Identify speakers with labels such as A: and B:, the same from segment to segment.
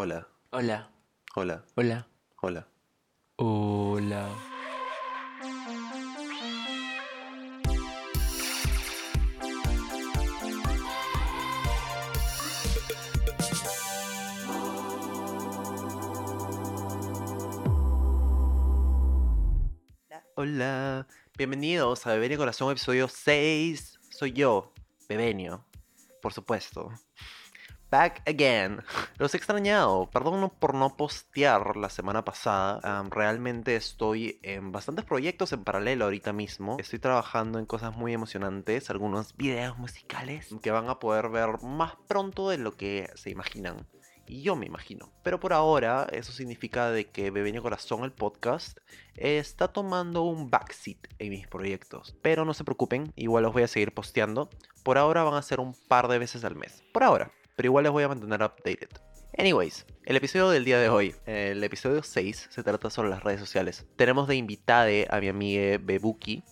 A: Hola,
B: Hola,
A: hola,
B: hola,
A: hola.
B: hola.
A: Hola, bienvenidos a Bebenio Corazón, episodio 6. Soy yo, Bebenio, por supuesto. Back again. Los he extrañado, perdón por no postear la semana pasada. am, realmente estoy en bastantes proyectos en paralelo ahorita mismo. Estoy trabajando en cosas muy emocionantes, algunos videos musicales que van a poder ver más pronto de lo que se imaginan. Y yo me imagino. Pero por ahora, eso significa de que Bebenio Corazón, el podcast, está tomando un backseat en mis proyectos. Pero no se preocupen, igual los voy a seguir posteando. Por ahora van a ser un par de veces al mes. Por ahora. Pero igual les voy a mantener updated. Anyways, el episodio del día de hoy, el episodio 6, se trata sobre las redes sociales. Tenemos de invitada a mi amiga Bebuki,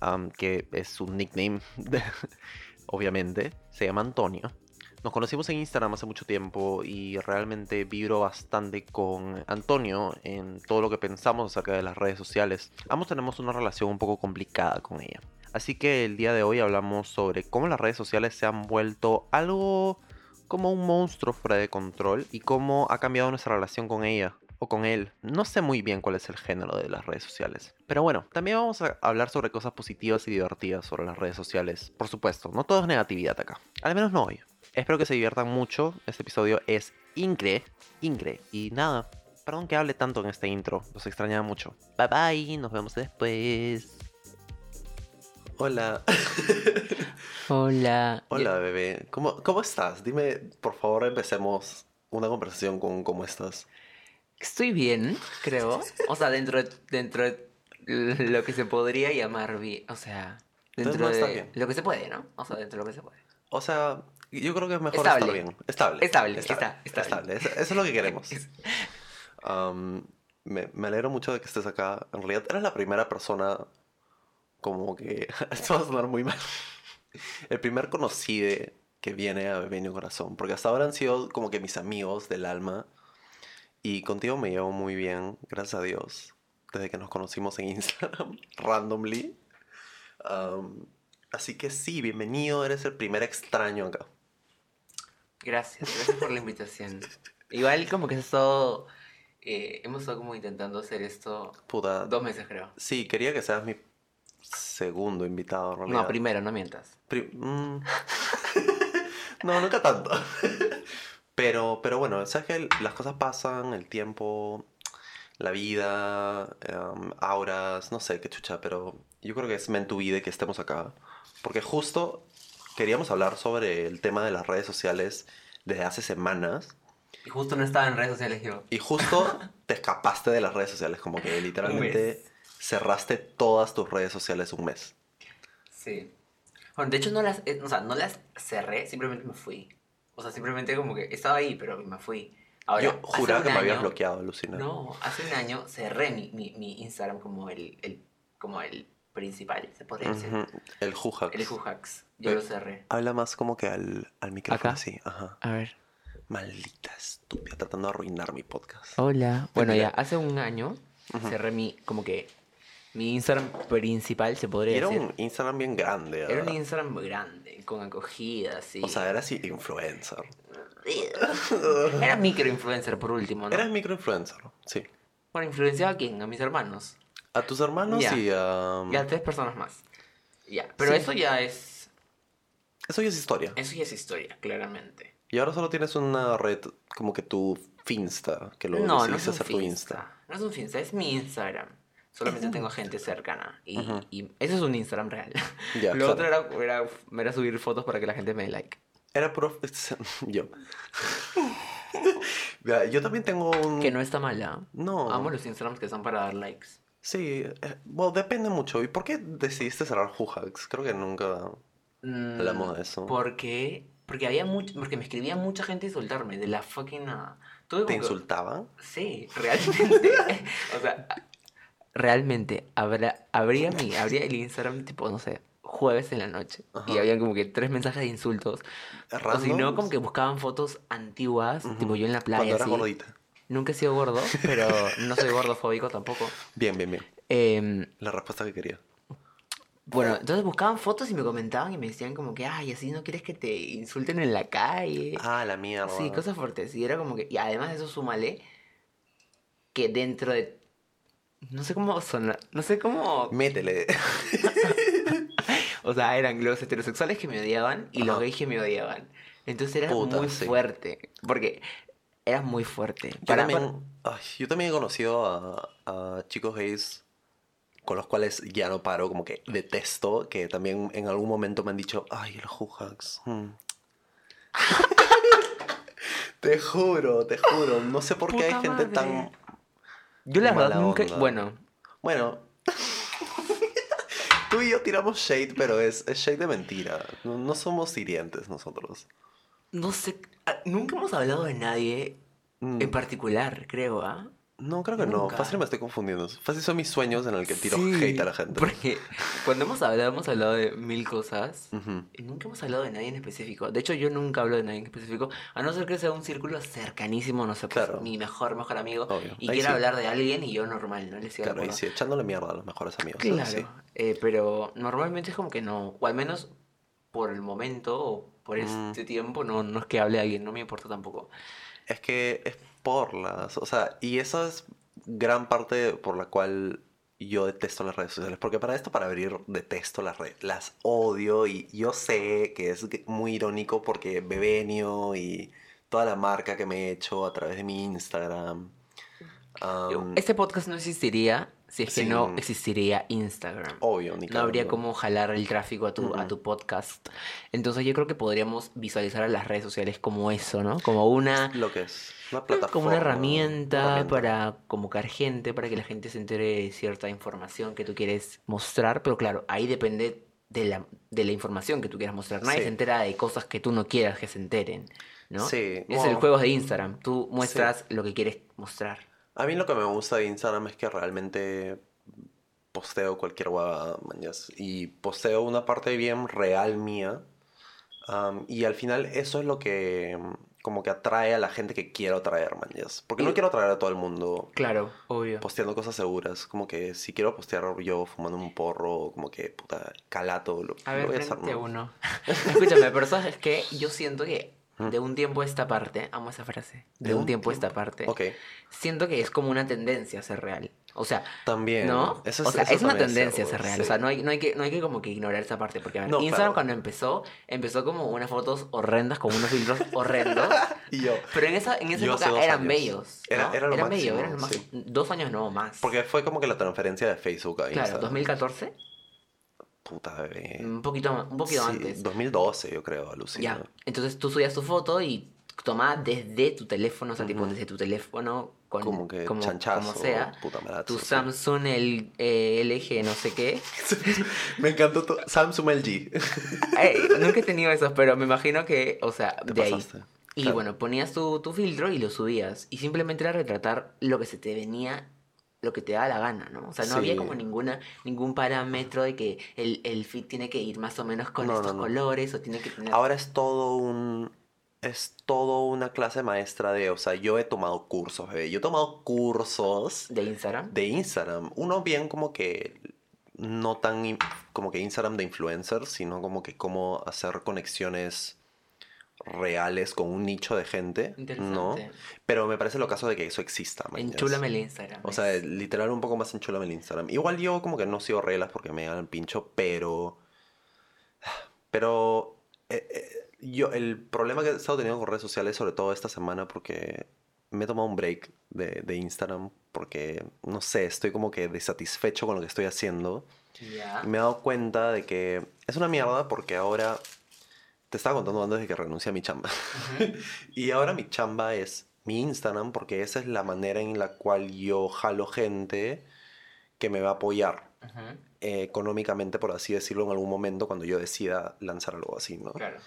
A: um, que es su nickname, obviamente. Se llama Antonio. Nos conocimos en Instagram hace mucho tiempo y realmente vibro bastante con Antonio en todo lo que pensamos acerca de las redes sociales. Ambos tenemos una relación un poco complicada con ella. Así que el día de hoy hablamos sobre cómo las redes sociales se han vuelto algo como un monstruo fuera de control y cómo ha cambiado nuestra relación con ella o con él. No sé muy bien cuál es el género de las redes sociales. Pero bueno, también vamos a hablar sobre cosas positivas y divertidas sobre las redes sociales. Por supuesto, no todo es negatividad acá. Al menos no hoy. Espero que se diviertan mucho. Este episodio es incre, incre. Y nada, perdón que hable tanto en este intro. Los extrañaba mucho. Bye bye, nos vemos después. Hola.
B: Hola.
A: Hola, bebé. ¿Cómo, ¿Cómo estás? Dime, por favor, empecemos una conversación con cómo estás.
B: Estoy bien, creo. O sea, dentro de, dentro de lo que se podría llamar bien. O sea, dentro
A: no
B: de
A: bien.
B: lo que se puede, ¿no? O sea, dentro de lo que se puede.
A: O sea, yo creo que es mejor
B: Estable.
A: estar bien. Estable.
B: Estable, está, estable.
A: Estable. Eso, eso es lo que queremos. Am, me, me alegro mucho de que estés acá. En realidad, eres la primera persona como que... Esto va a sonar muy mal. El primer conocido que viene a Bebenio Corazón. Porque hasta ahora han sido como que mis amigos del alma. Y contigo me llevo muy bien, gracias a Dios. Desde que nos conocimos en Instagram, randomly. Así que sí, bienvenido. Eres el primer extraño acá.
B: Gracias, gracias por la invitación. Igual como que eh, hemos estado como intentando hacer esto
A: Puta.
B: dos meses, creo.
A: Sí, quería que seas mi segundo invitado, en realidad.
B: No, primero, no mientas.
A: Pri- mm. no, nunca tanto. pero, pero bueno, sabes que las cosas pasan, el tiempo, la vida, em, auras, no sé qué chucha, pero yo creo que es meant to be de que estemos acá. Porque justo queríamos hablar sobre el tema de las redes sociales desde hace semanas.
B: Y justo no estaba en redes sociales yo.
A: Y justo te escapaste de las redes sociales, como que literalmente cerraste todas tus redes sociales un mes.
B: Sí. Bueno, de hecho no las, eh, o sea, no las cerré, simplemente me fui. O sea, simplemente como que estaba ahí, pero me fui. Ahora,
A: Yo juraba que me habías bloqueado, Lucina.
B: No, hace un año cerré mi, mi, mi Instagram como el, el, como el principal, se podría decir.
A: El Jujax.
B: El Jujax. Yo lo cerré.
A: Habla más como que al, al micrófono
B: ¿Acá?
A: así. Ajá.
B: A ver.
A: Maldita estúpida, tratando de arruinar mi podcast.
B: Hola. Bueno,
A: Mira.
B: ya, hace un año cerré mi, como que, mi Instagram principal, se
A: Y
B: podría
A: era
B: decir.
A: un Instagram bien grande,
B: Era un
A: ¿verdad?
B: Instagram grande, con acogida, así.
A: O sea, eras influencer.
B: Era microinfluencer por último, ¿no?
A: Eras microinfluencer, sí.
B: Bueno, influenciaba a quién? A mis hermanos.
A: A tus hermanos
B: Ya.
A: y a...
B: Y a tres personas más. Ya. Pero
A: Sí.
B: eso ya es.
A: Eso ya es historia.
B: Eso ya es historia, claramente.
A: Y ahora solo tienes una red como que tu Finsta, que lo
B: no, no es
A: decidiste
B: un
A: hacer tu. Insta.
B: No es un Finsta, es mi Instagram. Solamente tengo gente cercana. Y, y eso es un Instagram real.
A: Ya,
B: Lo
A: claro.
B: otro era, era, era subir fotos para que la gente me dé like.
A: Era puro... yo. Mira, yo también tengo un...
B: Que no está mala.
A: No.
B: Amo los Instagrams que son para dar likes.
A: Sí, eh, bueno, depende mucho. ¿Y por qué decidiste cerrar Jujax? Creo que nunca
B: Mm,
A: hablamos de eso.
B: Porque, porque había mucho, porque me escribía mucha gente a insultarme de la fucking nada.
A: ¿Te
B: que-
A: insultaban?
B: Sí, realmente. o sea, realmente habrá, habría mi, habría el Instagram tipo, no sé, jueves en la noche. Y habían como que tres mensajes de insultos. O si no,
A: Randoms.
B: como que buscaban fotos antiguas,
A: Ujú.
B: tipo yo en la playa.
A: Cuando eras
B: así.
A: gordita.
B: Nunca he sido gordo, pero no soy gordofóbico tampoco.
A: Bien, bien, bien.
B: Em,
A: La respuesta que quería.
B: bueno, entonces buscaban fotos y me comentaban y me decían como que, ay, así no quieres que te insulten en la calle.
A: Ah, la mierda.
B: Sí, cosas fuertes. Y era como que. Y además de eso, súmale que dentro de. No sé cómo sonar. No sé cómo.
A: Métele.
B: O sea, eran los heterosexuales que me odiaban y los gays que me odiaban. Entonces era
A: Puta,
B: muy
A: sí.
B: fuerte. Porque era muy fuerte.
A: Yo
B: Para-
A: también, ay, yo también he conocido a, a chicos gays con los cuales ya no paro, como que detesto, que también en algún momento me han dicho, ay, los hujags. hmm". te juro, te juro, no sé por qué hay gente
B: madre.
A: tan...
B: Yo la verdad nunca.
A: onda.
B: Bueno,
A: Bueno, tú y yo tiramos shade, pero es, es shade de mentira. No, no somos hirientes nosotros.
B: no sé. ah, Nunca hemos hablado de nadie
A: Mm,
B: en particular, creo, ¿ah?
A: No, creo que no.
B: nunca.
A: Fácil me estoy confundiendo. Fácil son mis sueños en el que tiro
B: Sí,
A: hate a la gente.
B: Porque cuando hemos hablado, hemos hablado de mil cosas.
A: Ujú.
B: Y nunca hemos hablado de nadie en específico. De hecho, yo nunca hablo de nadie en específico. A no ser que sea un círculo cercanísimo, no sé, pues,
A: Claro.
B: mi mejor, mejor amigo.
A: Obvio.
B: Y
A: Ahí
B: quiera
A: sí.
B: hablar de alguien y yo normal, ¿no? Le sigo
A: Claro, y sí, echándole mierda a los mejores amigos.
B: Claro.
A: sí.
B: eh, pero normalmente es como que no. O al menos por el momento o por
A: Mm.
B: este tiempo, no, no es que hable a alguien, no me importa tampoco.
A: Es que es por las. O sea, y eso es gran parte por la cual yo detesto las redes sociales. Porque para esto, para abrir, detesto las redes. Las odio y yo sé que es muy irónico porque Bebenio y toda la marca que me he hecho a través de mi Instagram. am,
B: Este podcast no existiría si es que
A: sí.
B: no existiría Instagram.
A: obvio, ni
B: No habría cómo jalar el tráfico a tu, a tu podcast. Entonces yo creo que podríamos visualizar a las redes sociales como eso, ¿no? Como una,
A: Lo que es. Una plataforma.
B: como una herramienta,
A: una herramienta.
B: para convocar gente, para que la gente se entere de cierta información que tú quieres mostrar. Pero claro, ahí depende de la, de la información que tú quieras mostrar. Nadie
A: Sí.
B: se entera de cosas que tú no quieras que se enteren, ¿no?
A: Sí,
B: Es el juego de Instagram. Tú muestras lo que quieres mostrar.
A: A mí lo que me gusta de Instagram es que realmente posteo cualquier huevada, mañas. Y posteo una parte bien real mía. y al final eso es lo que como que atrae a la gente que quiero atraer, mañas. Porque no quiero atraer a todo el mundo
B: Claro, obvio.
A: posteando cosas seguras. Como que si quiero postear yo fumando un porro, como que puta calato, lo,
B: A
A: lo
B: ver,
A: voy a hacer,
B: uno. Escúchame, pero sabes que yo siento que. De un tiempo a esta parte, amo esa frase, de, un, tiempo a esta parte, siento que es como una tendencia a ser real. O sea,
A: también.
B: ¿no?
A: Eso
B: o sea,
A: eso
B: es una tendencia a
A: cierto,
B: ser real.
A: sí.
B: O sea, no hay, no, hay que, no hay que como que ignorar esa parte. Porque a ver,
A: No,
B: Instagram
A: claro.
B: cuando empezó, empezó como unas fotos horrendas con unos filtros horrendos.
A: Y yo,
B: Pero en esa, en esa época eran
A: años.
B: bellos.
A: Era-
B: ¿no?
A: era lo
B: eran
A: máximo,
B: bellos, eran lo
A: sí.
B: Dos años no más.
A: porque fue como que la transferencia de Facebook a
B: Claro,
A: Instagram.
B: 2014,
A: Puta bebé.
B: un poquito, un poquito
A: Sí,
B: antes.
A: 2012, yo creo, alucina.
B: Ya, entonces tú subías tu foto y tomabas desde tu teléfono, o sea, tipo desde tu teléfono, con,
A: Como que
B: como,
A: chanchazo.
B: como sea,
A: Puta
B: tu. Samsung, el eh, LG, no sé qué.
A: Me encantó tu Samsung LG.
B: Ey, nunca he tenido esos, pero me imagino que, o sea,
A: Te
B: de ahí. Y
A: Claro.
B: bueno, ponías tu, tu filtro y lo subías. Y simplemente era retratar lo que se te venía, lo que te daba la gana, ¿no? O sea, no había como ninguna, ningún parámetro de que el, el feed tiene que ir más o menos con
A: No,
B: estos
A: no, no.
B: colores o tiene que tener...
A: Ahora es todo un. Es todo una clase maestra de. O sea, yo he tomado cursos, bebé. Yo he tomado cursos
B: De Instagram.
A: de Instagram. Uno bien como que. No tan como que Instagram de influencers, sino como que cómo hacer conexiones reales con un nicho de gente. ¿no? Pero me parece lo caso de que eso exista.
B: Enchúlame el Instagram.
A: O sea, literal un poco más enchulame el Instagram. Igual yo como que no sigo reglas porque me dan el pincho, pero... Pero eh, eh, yo el problema que he estado teniendo con redes sociales, sobre todo esta semana, porque me he tomado un break de, de Instagram, porque, no sé, estoy como que desatisfecho con lo que estoy haciendo.
B: Ya.
A: Y me he dado cuenta de que es una mierda porque ahora... Te estaba contando antes de que renuncié a mi chamba. Y ahora mi chamba es mi Instagram porque esa es la manera en la cual yo jalo gente que me va a apoyar eh, económicamente, por así decirlo, en algún momento cuando yo decida lanzar algo así, ¿no?
B: Claro.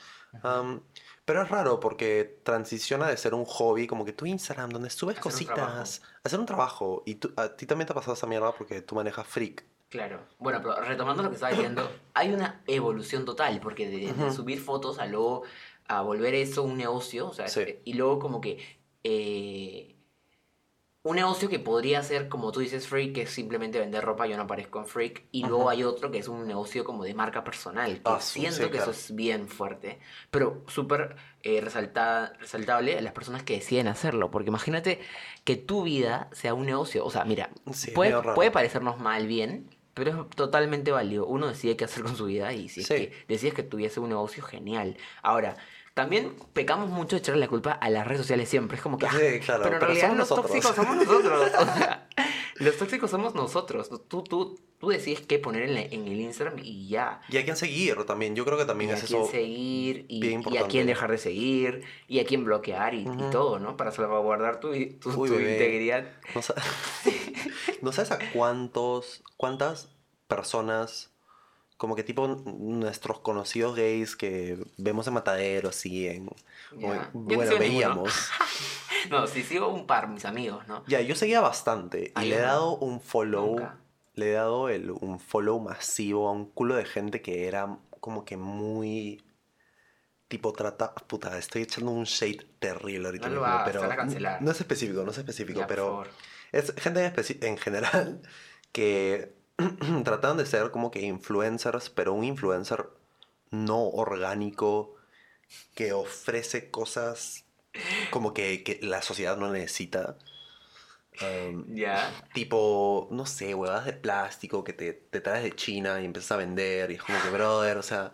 A: Pero es raro porque transiciona de ser un hobby, como que tu Instagram, donde subes
B: Hacer un
A: cositas, hacer un trabajo. Y tú- a ti también te ha pasado esa mierda porque tú manejas Freak.
B: Claro. Bueno, pero retomando lo que estaba diciendo, hay una evolución total, porque de, subir fotos a luego a volver eso un negocio, o sea,
A: Sí.
B: y luego como que eh, un negocio que podría ser, como tú dices, Freak, que es simplemente vender ropa, yo no aparezco en Freak, y luego hay otro que es un negocio como de marca personal, que
A: Ah,
B: siento
A: sí,
B: que
A: claro.
B: eso es bien fuerte, pero súper eh, resalta- resaltable a las personas que deciden hacerlo, porque imagínate que tu vida sea un negocio, o sea, mira,
A: Sí,
B: puede, puede parecernos mal bien, pero es totalmente válido. Uno decide qué hacer con su vida y si es
A: Sí.
B: que decides que tuviese un negocio, genial. Ahora, también pecamos mucho de echarle la culpa a las redes sociales siempre. Es como que, ah,
A: Sí, claro,
B: pero en
A: pero
B: realidad
A: somos
B: los
A: nosotros.
B: tóxicos somos nosotros. O sea, los tóxicos somos nosotros. Tú, tú, tú decides qué poner en, la- en el Instagram y ya.
A: Y a quién seguir también. Yo creo que
B: Y
A: también
B: a
A: es
B: quién
A: eso.
B: seguir y,
A: bien
B: y a quién dejar de seguir y a quién bloquear y, y
A: Ujú.
B: todo, ¿no? Para salvaguardar tu, tu,
A: Uy,
B: tu integridad.
A: No, sa- ¿No sabes a cuántos, cuántas personas, como que tipo nuestros conocidos gays que vemos en Matadero, así, en... o
B: Ya.
A: en- bueno, veíamos.
B: No, sí sigo un par, mis amigos, ¿no?
A: Ya, yo seguía bastante y le he dado un follow,
B: Nunca.
A: le he dado el, un follow masivo a un culo de gente que era como que muy... Tipo trata... Puta, estoy echando un shade terrible ahorita
B: No lo
A: mismo, pero
B: van a cancelar.
A: no es específico, no es específico,
B: Ya,
A: pero... Es gente en, en general que tratan de ser como que influencers, pero un influencer no orgánico que ofrece cosas como que, que la sociedad no necesita. Um,
B: Ya.
A: tipo, no sé, huevadas de plástico que te, te traes de China y empiezas a vender y es como que, brother, o sea,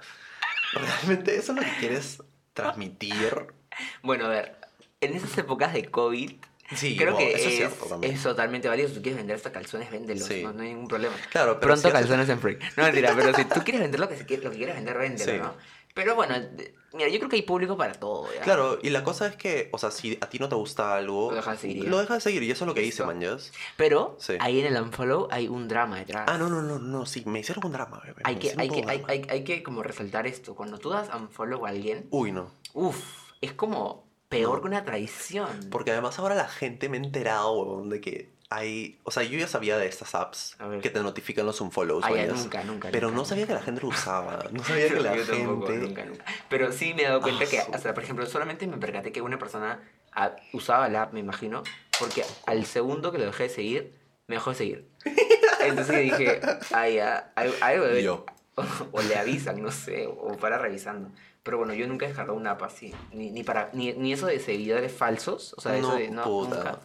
A: realmente eso es lo que quieres transmitir.
B: Bueno, a ver, en esas épocas de COVID,
A: Sí,
B: creo
A: bueno,
B: que
A: eso es cierto
B: es totalmente válido. Si tú quieres vender estos calzones, véndelos.
A: Sí.
B: No, no hay ningún problema.
A: Claro, pero
B: Pronto
A: si
B: calzones en freak. No, mentira, pero si tú quieres vender lo que, lo que quieres vender, véndelo,
A: Sí.
B: ¿no? Pero bueno, mira, yo creo que hay público para todo, ¿ya?
A: Claro, y la cosa es que, o sea, si a ti no te gusta algo,
B: Lo dejas de seguir, ya.
A: lo dejas de seguir, y eso es lo que hice,
B: Listo.
A: manjas.
B: Pero
A: Sí.
B: ahí en el unfollow hay un drama detrás.
A: Ah, no, no, no, no, sí, me hicieron un drama, bebé.
B: Hay que, hay, que, hay,
A: drama.
B: hay, hay que como resaltar esto. Cuando tú das unfollow a alguien,
A: Uy, no.
B: uff, es como peor
A: No.
B: que una traición.
A: Porque además ahora la gente me ha enterado, de que hay... O sea, yo ya sabía de estas apps que te notifican los unfollows,
B: Ah, ya, nunca, nunca.
A: Pero
B: nunca,
A: no sabía que la gente lo usaba. No sabía que la
B: Yo tampoco,
A: gente...
B: nunca, nunca. Pero sí me he dado cuenta
A: Ah,
B: que, o sea, por ejemplo, solamente me percaté que una persona ah, usaba la app, me imagino, porque al segundo que lo dejé de seguir, me dejó de seguir. Entonces dije, ay, ya, algo, debe-
A: Yo.
B: O, le avisan, no sé, o para revisando. Pero bueno, yo nunca he descargado una app así. Ni, ni, para, ni, ni eso de seguidores falsos, o sea, eso
A: No,
B: de no,
A: puta.
B: nunca.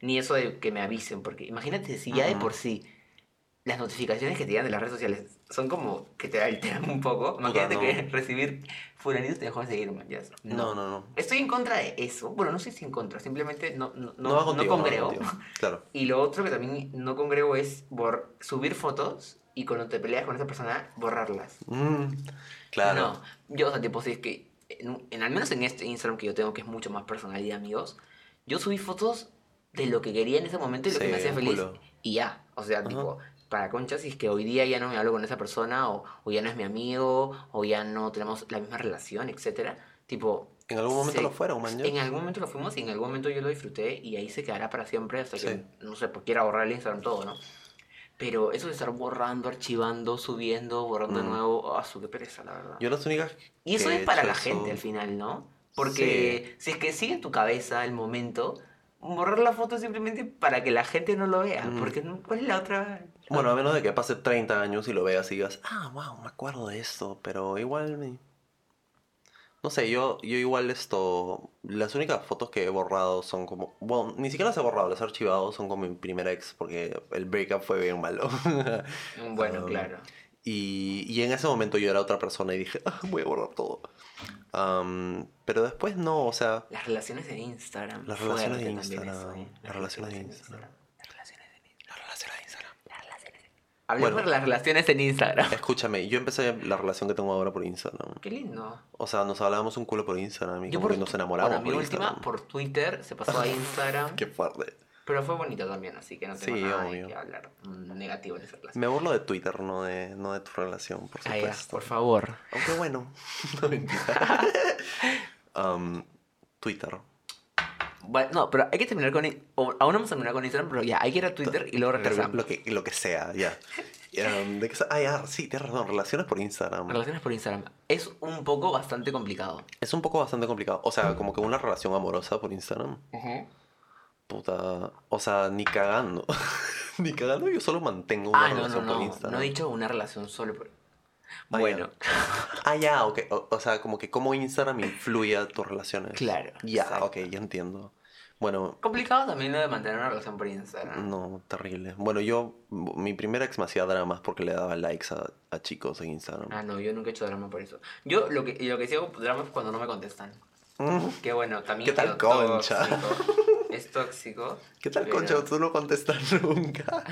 B: Ni eso de que me avisen, porque imagínate si ya de por sí las notificaciones que te llegan de las redes sociales son como que te alteran un poco. Imagínate
A: no.
B: que recibir fulanitos te dejó de seguir, man, ya.
A: No, no, no.
B: Estoy en contra de eso. Bueno, no sé si en contra, simplemente no, no, no, no
A: contigo, va
B: congrego.
A: Claro.
B: Y lo otro que también no congrego es bor- subir fotos y cuando te peleas con esa persona, borrarlas.
A: Mm, claro.
B: No, yo, o sea, tipo, si es que, en, en- al menos en este Instagram que yo tengo, que es mucho más personal y de amigos, yo subí fotos de lo que quería en ese momento y lo que me hacía feliz.
A: culo.
B: Y ya, o sea, tipo, para concha, si es que hoy día ya no me hablo con esa persona, o, o ya no es mi amigo, o ya no tenemos la misma relación, etcétera, tipo...
A: En algún momento
B: se-
A: lo fueron, man.
B: En algún momento lo fuimos y en algún momento yo lo disfruté y ahí se quedará para siempre hasta que, no sé, pues quiera borrar el Instagram todo, ¿no? Pero eso de estar borrando, archivando, subiendo, borrando de
A: Mm.
B: nuevo, ah, su qué pereza, la verdad.
A: Yo las únicas
B: Y eso es para la gente
A: eso-
B: al final, ¿no? Porque si es que sigue en tu cabeza el momento, borrar la foto simplemente para que la gente no lo vea.
A: Mm.
B: Porque ¿cuál es la otra?
A: Bueno, a menos de que pase 30 años y lo veas y digas, ah, wow, me acuerdo de esto, pero igual me... No sé, yo, yo igual esto... Las únicas fotos que he borrado son como... Bueno, ni siquiera las he borrado, las he archivado, son como mi primer ex, porque el breakup fue bien malo.
B: Bueno,
A: Um,
B: claro.
A: Y, y en ese momento yo era otra persona y dije, ah, voy a borrar todo. Um, pero después no, o sea...
B: Las relaciones de Instagram.
A: Las relaciones de Instagram,
B: eso, ¿eh?
A: las relaciones de
B: de
A: Instagram.
B: Las relaciones de Instagram.
A: La relación de Instagram.
B: Las relaciones de- Hablemos
A: Bueno.
B: de las relaciones en Instagram.
A: Escúchame, yo empecé la relación que tengo ahora por Instagram.
B: Qué lindo.
A: O sea, nos hablábamos un culo por Instagram y
B: Yo
A: como
B: por,
A: que nos enamoramos
B: bueno, mi
A: por
B: última
A: Instagram.
B: por Twitter se pasó a Instagram.
A: Qué fuerte.
B: Pero fue bonito también, así que no tengo
A: Sí,
B: nada
A: obvio.
B: de que hablar negativo en esa relación.
A: Me burlo de Twitter, no de, no de tu relación, por supuesto.
B: por favor.
A: Aunque bueno. no mentira. Um, Twitter.
B: Bueno, no, pero hay que terminar con. o- Aún no vamos a terminar con Instagram, pero ya, hay que ir a Twitter y luego regresamos.
A: Lo que, lo que sea, ya. Em, ¿De qué sa- Ah, ya, sí, tienes razón, relaciones por Instagram.
B: Relaciones por Instagram. Es un poco bastante complicado.
A: Es un poco bastante complicado. O sea, como que una relación amorosa por Instagram. Puta. O sea, ni cagando. ni cagando, yo solo mantengo una
B: Ah, no, no,
A: relación por. Instagram.
B: No he dicho una relación solo por... Bueno,
A: Ah, ya, ok. O, o sea, como que cómo Instagram influye a tus relaciones.
B: Claro,
A: Ya,
B: exacto.
A: ok, ya entiendo. Bueno,
B: complicado también lo de mantener una relación por Instagram.
A: no, terrible. Bueno, yo, mi primera ex me hacía dramas porque le daba likes a, a chicos en Instagram.
B: Ah, no, yo nunca he hecho drama por eso. Yo lo que, lo que sí hago drama es cuando no me contestan.
A: Mm.
B: Que bueno, también
A: ¿Qué tal concha?
B: tóxico. Es tóxico.
A: ¿Qué tal,
B: pero-
A: Concha? Tú no contestas nunca.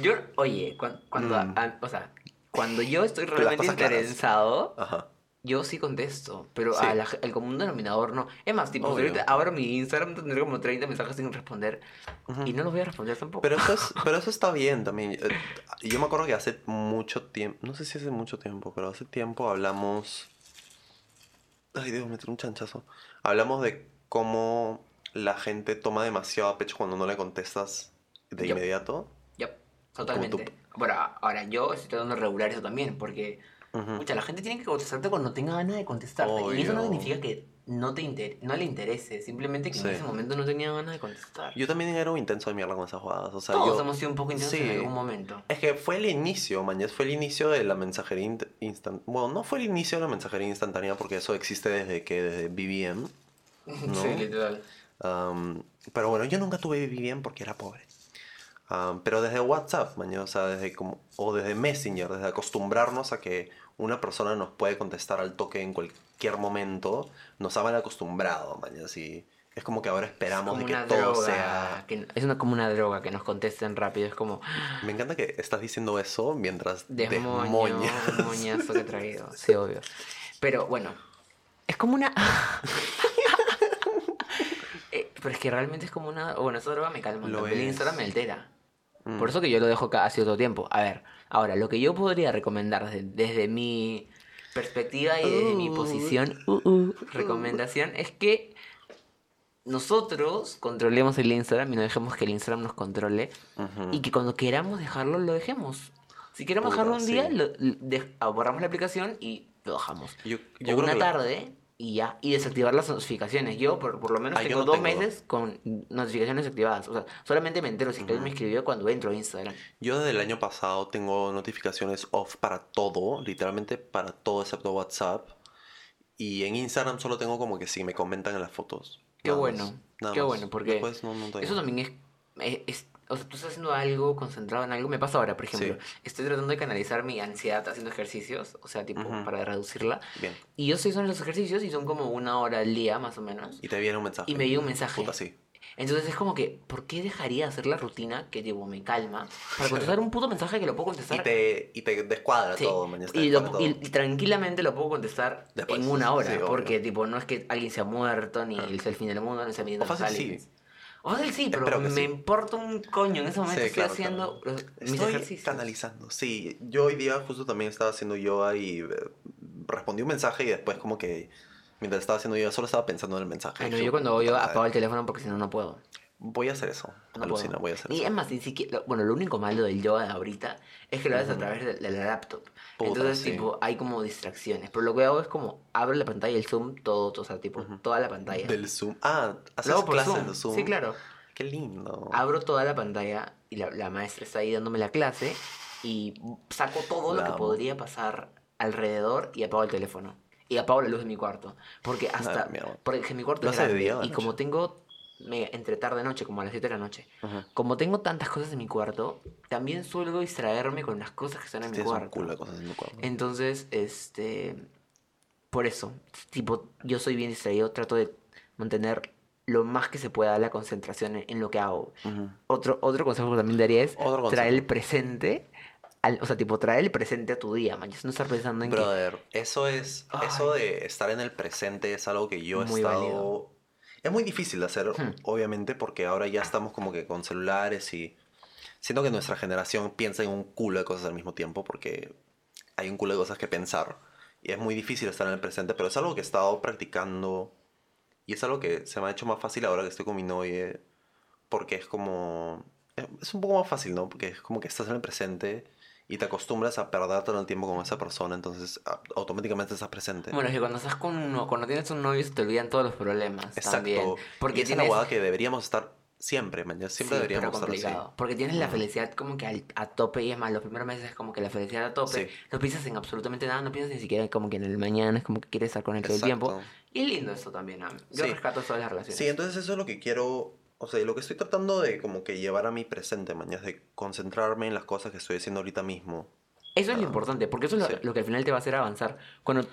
B: Yo, oye, cuan- cuando,
A: Mm.
B: a- o sea, cuando yo estoy realmente interesado,
A: Ajá.
B: yo sí contesto, pero
A: Sí.
B: la al común denominador no. Es más, tipo, ahorita abro mi Instagram, tendré como 30 mensajes sin responder y no los voy a responder tampoco.
A: Pero eso, es, pero eso está bien también. Eh, Yo me acuerdo que hace mucho tiempo, no sé si hace mucho tiempo, pero hace tiempo hablamos... Ay, Dios, me un chanchazo. Hablamos de cómo la gente toma demasiado a pecho cuando no le contestas de inmediato.
B: Totalmente. Bueno, ahora yo estoy tratando de regular eso también, porque mucha la gente tiene que contestarte cuando tenga ganas de contestarte. Y eso no significa que no, te inter- no le interese, simplemente que
A: Sí.
B: en ese momento no tenía ganas de contestar.
A: Yo también era un intenso de mierda con esas jugadas. O sea,
B: Todos
A: yo...
B: hemos sido un poco intensos en algún momento.
A: Es que fue el inicio, mañana fue el inicio de la mensajería instantánea. Bueno, no fue el inicio de la mensajería instantánea porque eso existe desde que desde BBM. ¿no?
B: Sí, literal.
A: Am, pero bueno, yo nunca tuve BBM porque era pobre. Am, pero desde WhatsApp, mañana, o sea, desde como, o desde Messenger, desde acostumbrarnos a que una persona nos puede contestar al toque en cualquier momento, nos ha mal acostumbrado, mañana, así. Es como que ahora esperamos de que todo
B: droga.
A: sea...
B: que- es una, como una droga que nos contesten rápido. Es como
A: Me encanta que estás diciendo eso mientras
B: desmoño,
A: desmoñas.
B: moñazo que he traído. Sí, obvio. Pero bueno, es como una. Eh, pero es que realmente es como una. Bueno, esa droga me calma.
A: Lo
B: también El
A: es.
B: Instagram me altera.
A: Mm.
B: Por eso que yo lo dejo casi todo tiempo. A ver, ahora, lo que yo podría recomendar desde, desde mi perspectiva y desde mi
A: Uh.
B: posición, uh, uh, recomendación, es que nosotros controlemos el Instagram y no dejemos que el Instagram nos controle. Y que cuando queramos dejarlo, lo dejemos. Si queremos
A: Puta,
B: dejarlo un día,
A: sí.
B: lo, lo de- ah, borramos la aplicación y lo dejamos.
A: Yo, yo
B: una
A: que
B: tarde y ya. Y desactivar las notificaciones. Yo por, por lo menos
A: Ah,
B: tengo
A: no
B: dos
A: tengo.
B: meses con notificaciones activadas. O sea, solamente me entero si alguien me escribió cuando entro a Instagram.
A: Yo desde el año pasado tengo notificaciones off para todo, literalmente para todo excepto WhatsApp. Y en Instagram solo tengo como que sí, me comentan en las fotos.
B: Qué
A: Nada
B: bueno,
A: más,
B: qué
A: más.
B: bueno, porque
A: Después no, no tengo.
B: Eso también es, es, es- O sea, tú estás haciendo algo, concentrado en algo. Me pasa ahora, por ejemplo.
A: Sí.
B: Estoy tratando de canalizar mi ansiedad haciendo ejercicios. O sea, tipo, para reducirla.
A: Bien.
B: Y yo estoy haciendo los ejercicios y son como una hora al día, más o menos.
A: Y te viene un mensaje.
B: Y me llega un mensaje.
A: Puta, sí.
B: Entonces es como que, ¿por qué dejaría de hacer la rutina que tipo me calma para contestar un puto mensaje que lo puedo contestar?
A: Y te, y te descuadra
B: Sí.
A: todo, mañana.
B: y, lo-
A: todo.
B: y tranquilamente lo puedo contestar
A: Después,
B: en una hora,
A: sí, obvio.
B: porque tipo no es que alguien se ha muerto, ni es el fin del mundo, ni se ha
A: O fácil sí.
B: O fácil sí, pero me
A: sí.
B: importa un coño. En ese momento
A: Sí,
B: estoy
A: claro,
B: haciendo
A: claro.
B: los- mis
A: Estoy canalizando, sí. Yo hoy día justo también estaba haciendo yoga y eh, respondí un mensaje y después como que mientras estaba haciendo yoga solo estaba pensando en el mensaje.
B: Ay, no, yo cuando voy
A: "Puta
B: yo
A: madre".
B: apago el teléfono porque si no, no puedo.
A: Voy a hacer eso.
B: No
A: Alucina, voy a hacer
B: Y
A: eso.
B: es más, ni siquiera, bueno, lo único malo del yoga de ahorita es que lo haces a través de, de la laptop.
A: Puta,
B: Entonces,
A: sí.
B: tipo, hay como distracciones. Pero lo que hago es como abro la pantalla y el zoom, todo, todo, o sea, tipo,
A: Ujú.
B: toda la pantalla.
A: Del Zoom. Ah, haces clases
B: Zoom.
A: de Zoom.
B: Sí, claro.
A: Qué lindo.
B: Abro toda la pantalla y la, la maestra está ahí dándome la clase y saco todo
A: La
B: lo que podría pasar alrededor y apago el teléfono. Y apago la luz de mi cuarto. Porque hasta. Porque mi cuarto
A: ¿Lo
B: es grande
A: día
B: y como tengo. Me- entre tarde y noche, como a las 7 de la noche.
A: Ujú.
B: Como tengo tantas cosas en mi cuarto, también suelo distraerme con las cosas que están en mi cuarto.
A: culo cosas en tu cuarto.
B: Entonces, este. Por eso, tipo, yo soy bien distraído, trato de mantener lo más que se pueda la concentración en, en lo que hago. Otro, otro consejo que también daría es traer el presente. al- o sea, tipo, traer el presente a tu día, man. No estar pensando en que.
A: Brother, eso es.
B: Ay.
A: Eso de estar en el presente es algo que yo he
B: Muy
A: estado.
B: válido.
A: Es muy difícil de hacer,
B: Hmm.
A: obviamente, porque ahora ya estamos como que con celulares y. Siento que nuestra generación piensa en un culo de cosas al mismo tiempo porque hay un culo de cosas que pensar. Y es muy difícil estar en el presente, pero es algo que he estado practicando. Y es algo que se me ha hecho más fácil ahora que estoy con mi novia. Porque es como. es un poco más fácil, ¿no? Porque es como que estás en el presente y te acostumbras a perder todo el tiempo con esa persona, entonces automáticamente estás presente.
B: Bueno, es que cuando estás con uno, cuando tienes un novio se te olvidan todos los problemas
A: Exacto.
B: también. Porque
A: y es
B: tienes...
A: hueá que deberíamos estar siempre, man. Siempre
B: Sí,
A: deberíamos
B: pero
A: estar así.
B: Porque tienes la felicidad como que al- a tope y es más, los primeros meses es como que la felicidad a tope.
A: Sí.
B: No piensas en absolutamente nada, no piensas ni siquiera como que en el mañana, es como que quieres estar con él todo el tiempo. Y lindo eso también. Yo
A: Sí.
B: rescato todas las relaciones.
A: Sí, entonces eso es lo que quiero, o sea, lo que estoy tratando de como que llevar a mi presente, es de concentrarme en las cosas que estoy haciendo ahorita mismo.
B: Eso es lo
A: Ah,
B: importante, porque eso es lo,
A: sí.
B: lo que al final te va a hacer avanzar. Cuando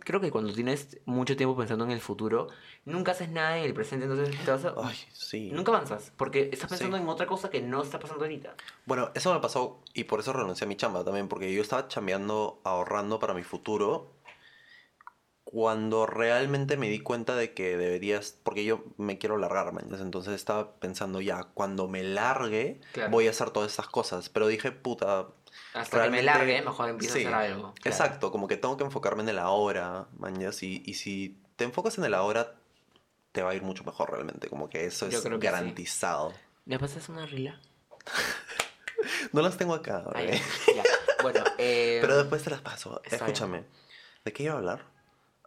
B: creo que cuando tienes mucho tiempo pensando en el futuro, nunca haces nada en el presente, entonces te vas a-
A: Ay, sí.
B: nunca avanzas, porque estás
A: Sí.
B: pensando en otra cosa que no está pasando ahorita.
A: Bueno, eso me pasó y por eso renuncié a mi chamba también, porque yo estaba chambeando, ahorrando para mi futuro, cuando realmente me di cuenta de que deberías, porque yo me quiero largar, man, entonces estaba pensando ya, cuando me largue
B: Claro.
A: voy a hacer todas estas cosas, pero dije, puta,
B: Hasta que me largue, mejor empiezo
A: sí,
B: a hacer algo. Claro.
A: exacto, como que tengo que enfocarme en el ahora, man, ya, si- y si te enfocas en el ahora, te va a ir mucho mejor realmente, como que eso
B: Yo
A: es
B: creo que sí.
A: garantizado.
B: ¿Me pasas una rila?
A: No las tengo acá,
B: Ah,
A: bebé.
B: ya. Bueno, eh,
A: Pero después te las paso.
B: está bien.
A: Escúchame. ¿De qué iba a hablar?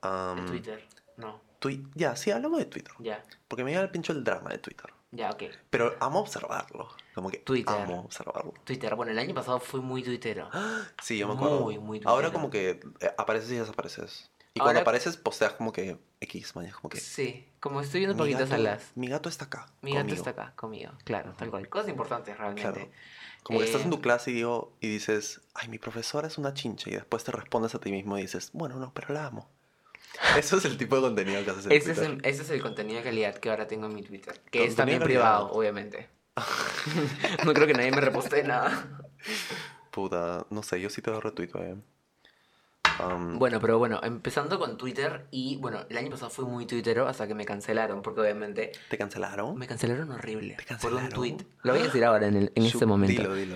B: De Twitter. No,
A: tui- Ya, sí, hablamos de Twitter.
B: ya.
A: Porque me llega el pincho el drama de Twitter.
B: Ya, ok.
A: Pero amo observarlo. Como que
B: Twitter.
A: amo observarlo.
B: Twitter. Bueno, el año pasado fui muy tuitero.
A: Sí, yo me acuerdo.
B: Muy, muy
A: Ahora como que eh, apareces y desapareces. Y
B: Ahora-
A: cuando apareces, posteas como que X, es como que...
B: Sí, como estoy viendo poquitas alas.
A: Mi gato está acá.
B: Mi gato está acá conmigo, claro, tal cual. Cosas importantes realmente.
A: Claro. Como que estás en
B: Eh,
A: tu clase y, digo, y dices, ay, mi profesora es una chincha. Y después te respondes a ti mismo y dices, bueno, no, pero la amo. Eso es el tipo de contenido que haces en
B: Ese es,
A: Twitter.
B: el, ese es el contenido de calidad que ahora tengo en mi Twitter. Que es también privado, obviamente. no creo que nadie me reposte nada.
A: Puta, no sé, yo sí te doy retuito, eh. Am,
B: Bueno, pero bueno, empezando con Twitter y bueno, el año pasado fui muy tuitero hasta que me cancelaron, porque obviamente
A: ¿Te cancelaron?
B: me cancelaron horrible
A: ¿Te
B: por un
A: cancelaron?
B: tweet. Lo voy a decir ahora en, el- en este momento.
A: Dilo, dilo.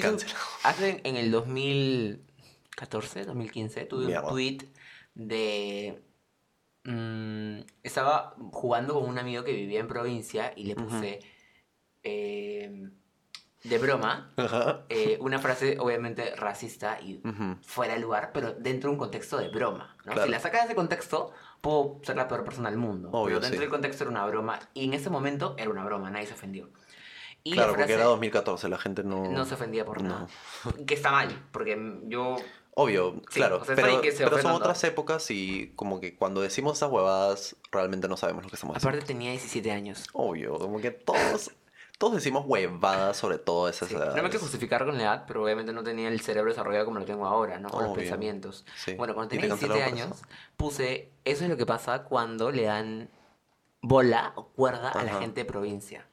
A: Cancelado.
B: hace en el 2014, 2015, tuve
A: Mierda.
B: un tweet de... mm, estaba jugando con un amigo que vivía en provincia y le puse eh, de broma eh, una frase obviamente racista y fuera de lugar, pero dentro de un contexto de broma. ¿no?
A: Claro.
B: Si la sacas de ese contexto, puedo ser la peor persona del mundo.
A: Obvio,
B: pero dentro
A: sí.
B: del contexto era una broma y en ese momento era una broma, nadie se ofendió. Y
A: claro,
B: la frase
A: porque era 2014, la gente no...
B: no se ofendía por
A: no.
B: nada. Que está mal, porque yo...
A: Obvio,
B: Sí,
A: claro,
B: o sea, está
A: pero, son otras épocas y como que cuando decimos esas huevadas realmente no sabemos lo que estamos
B: Aparte
A: haciendo.
B: tenía 17 años.
A: Obvio, como que todos, todos decimos huevadas sobre todo esas
B: Sí, No me que
A: edades.
B: justificar con la edad, pero obviamente no tenía el cerebro desarrollado como lo tengo ahora, ¿no? O los
A: Obvio.
B: pensamientos.
A: Sí.
B: Bueno, cuando
A: ¿Y te
B: tenía 17
A: cancelaron por
B: años, puse, eso es lo que pasa cuando le dan bola o cuerda a la gente de provincia.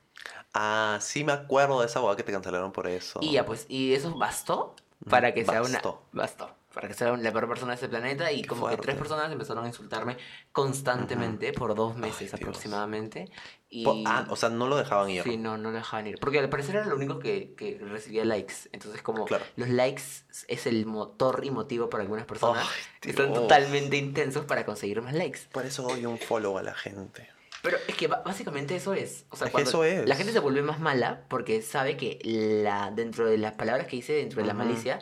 A: Ah, sí me acuerdo de esa huevada que te cancelaron por eso.
B: Y ya pues, y eso bastó para que sea una...
A: Bastó.
B: Para que sea la peor persona de este planeta y como que tres
A: fuerte.
B: personas empezaron a insultarme constantemente por dos meses
A: Dios.
B: aproximadamente. Y...
A: Po- Ah, o sea, no lo dejaban ir.
B: Sí, no, no lo dejaban ir. Porque al parecer era lo único que, que recibía likes. Entonces, como
A: Claro.
B: los likes es el motor y motivo para algunas personas,
A: Ay,
B: están
A: Dios.
B: totalmente intensos para conseguir más likes.
A: Por eso doy un follow a la gente.
B: Pero es que básicamente eso es. O sea,
A: Es
B: cuando
A: eso es.
B: la gente se vuelve más mala porque sabe que la dentro de las palabras que dice, dentro de la malicia,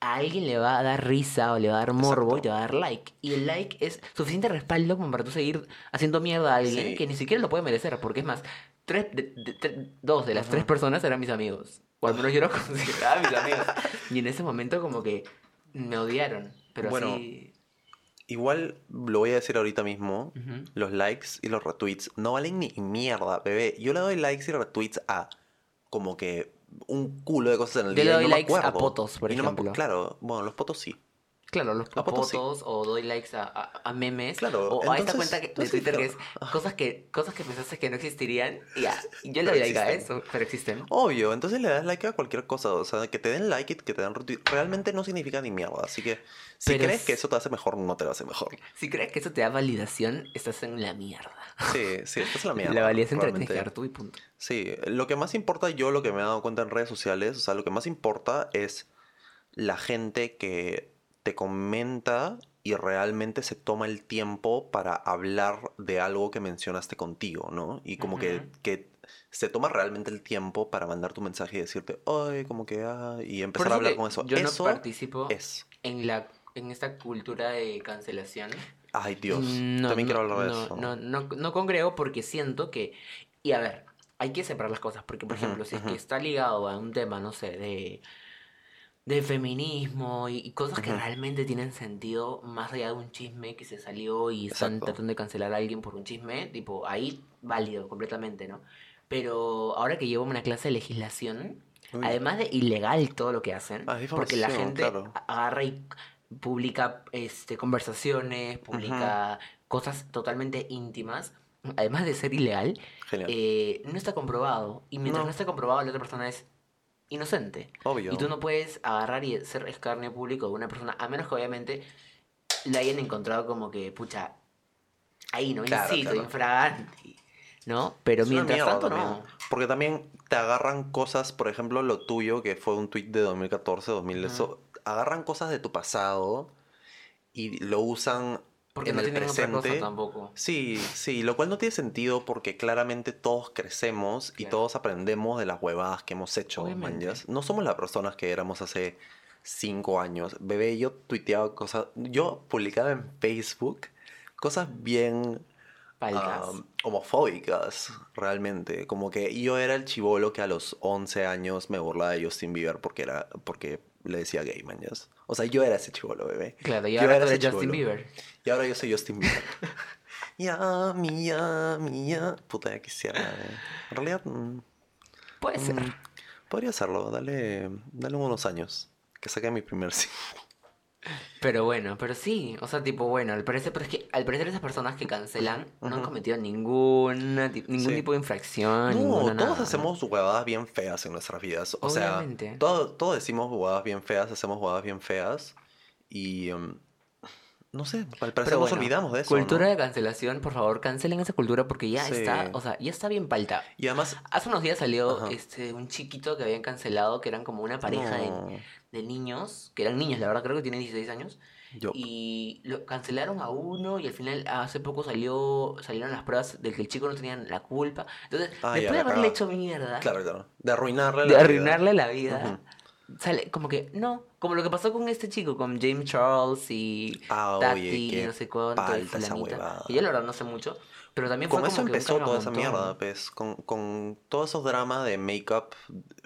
B: a alguien le va a dar risa o le va a dar morbo
A: Exacto.
B: y te va a dar like. Y el like es suficiente respaldo como para tú seguir haciendo mierda a alguien
A: Sí.
B: que ni siquiera lo puede merecer. Porque es más, tres de- de- dos de las tres personas eran mis amigos. O al menos yo los consideraba mis amigos. Y en ese momento como que me odiaron. Pero
A: Bueno,
B: así...
A: Igual lo voy a decir ahorita mismo. Los likes y los retweets no valen ni mierda, bebé. Yo le doy likes y retweets a como que un culo de cosas en el
B: Yo le
A: día. y
B: doy
A: no me
B: likes a
A: acuerdo.
B: potos, por
A: Y no me acu-
B: ejemplo.
A: claro, bueno, los potos sí.
B: Claro, los
A: A
B: fotos
A: sí.
B: o doy likes a, a- a memes
A: Claro,
B: o a esta
A: entonces,
B: cuenta que- de
A: sí,
B: Twitter que es cosas que cosas que pensaste que no existirían y yo le doy like a eso, pero existen.
A: Obvio, entonces le das like a cualquier cosa. O sea, que te den like y que te den. Realmente no significa ni mierda. Así que si
B: Pero
A: crees
B: es-
A: que eso te hace mejor, no te lo hace mejor.
B: Si crees que eso te da validación, estás en la mierda.
A: Sí, sí, esta es la mierda.
B: la validación te tienes que dar tú y punto.
A: Sí, lo que más importa, yo lo que me he dado cuenta en redes sociales, o sea, lo que más importa es la gente que te comenta y realmente se toma el tiempo para hablar de algo que mencionaste contigo, ¿no? Y como que, que se toma realmente el tiempo para mandar tu mensaje y decirte, ay, como que, ah, y empezar a hablar con eso.
B: yo no participo
A: es.
B: en la en esta cultura de cancelación.
A: Ay, Dios.
B: No,
A: También
B: no,
A: quiero hablar de eso.
B: No, no, no congrego porque siento que... Y a ver, hay que separar las cosas. Porque, por ejemplo, si es que está ligado a un tema, no sé, de, de feminismo y, y cosas que realmente tienen sentido más allá de un chisme que se salió y están tratando de cancelar a alguien por un chisme, tipo, ahí válido completamente, ¿no? Pero ahora que llevo una clase de legislación,
A: Uy.
B: además de ilegal todo lo que hacen,
A: Ah,
B: porque la gente
A: claro.
B: agarra y publica este, conversaciones, publica cosas totalmente íntimas, además de ser ilegal, eh, no está comprobado. Y mientras no.
A: No.
B: esté comprobado, la otra persona es inocente.
A: Obvio.
B: Y tú no puedes agarrar y ser escarnio público de una persona, a menos que obviamente la hayan encontrado como que, pucha, ahí, ¿no?
A: Claro,
B: Incito,
A: claro.
B: infragante, ¿no? Pero
A: Es
B: mientras tanto,
A: también.
B: no.
A: Porque también te agarran cosas, por ejemplo, lo tuyo, que fue un tweet de 2014, 2000,
B: Ujú.
A: eso, agarran cosas de tu pasado y lo usan
B: Porque
A: en
B: no
A: el
B: tienen otra cosa
A: presente.
B: tampoco.
A: Sí, sí, lo cual no tiene sentido porque claramente todos crecemos y todos aprendemos de las huevadas que hemos hecho, manjas. No somos las personas que éramos hace cinco años. Bebé, yo tuiteaba cosas, yo publicaba en Facebook cosas bien um, homofóbicas, realmente. Como que yo era el chivolo que a los 11 años me burlaba de Justin Bieber porque era porque le decía gay, manjas. O sea, yo era ese chivolo, bebé.
B: claro, y
A: yo
B: ahora
A: era ese
B: Justin. Bieber.
A: Y ahora yo soy Justin Bieber. ya, mía, mía. Puta, ya quisiera. eh. En realidad, mm,
B: Puede ser.
A: mm, podría hacerlo. Dale, dale unos años. Que saque mi primer sí.
B: Pero bueno, pero sí, o sea, tipo, bueno, al parecer, pero es que al parecer esas personas que cancelan no han cometido ninguna, ningún
A: Sí.
B: tipo de infracción,
A: No,
B: ninguna
A: todos
B: nada, ¿no?
A: hacemos huevadas bien feas en nuestras vidas. O sea,
B: Obviamente.
A: todo- todos decimos huevadas bien feas, hacemos huevadas bien feas. Y. um, no sé, al parecer nos
B: bueno,
A: olvidamos de eso.
B: Cultura
A: ¿no?
B: de cancelación, por favor, cancelen esa cultura porque ya
A: Sí.
B: está, o sea, ya está bien palta.
A: Y además.
B: Hace unos días salió
A: Ajá.
B: este un chiquito que habían cancelado, que eran como una pareja de,
A: no,
B: de niños, que eran niños, la verdad, creo que tienen 16 años,
A: yo-
B: y lo cancelaron a uno y al final hace poco salió salieron las pruebas de que el chico no tenía la culpa. Entonces,
A: Ah, ya,
B: después de haberle hecho mierda,
A: Claro, claro. De arruinarle
B: de
A: la vida.
B: arruinarle la vida, sale como que no, como lo que pasó con este chico, con James Charles y
A: Ah,
B: Tati y no sé cuánto, y
A: esa huevada.
B: Y yo la verdad no sé mucho, pero también fue
A: Con
B: como
A: eso
B: que
A: empezó toda esa mierda, pues. Con, con todos esos dramas de make-up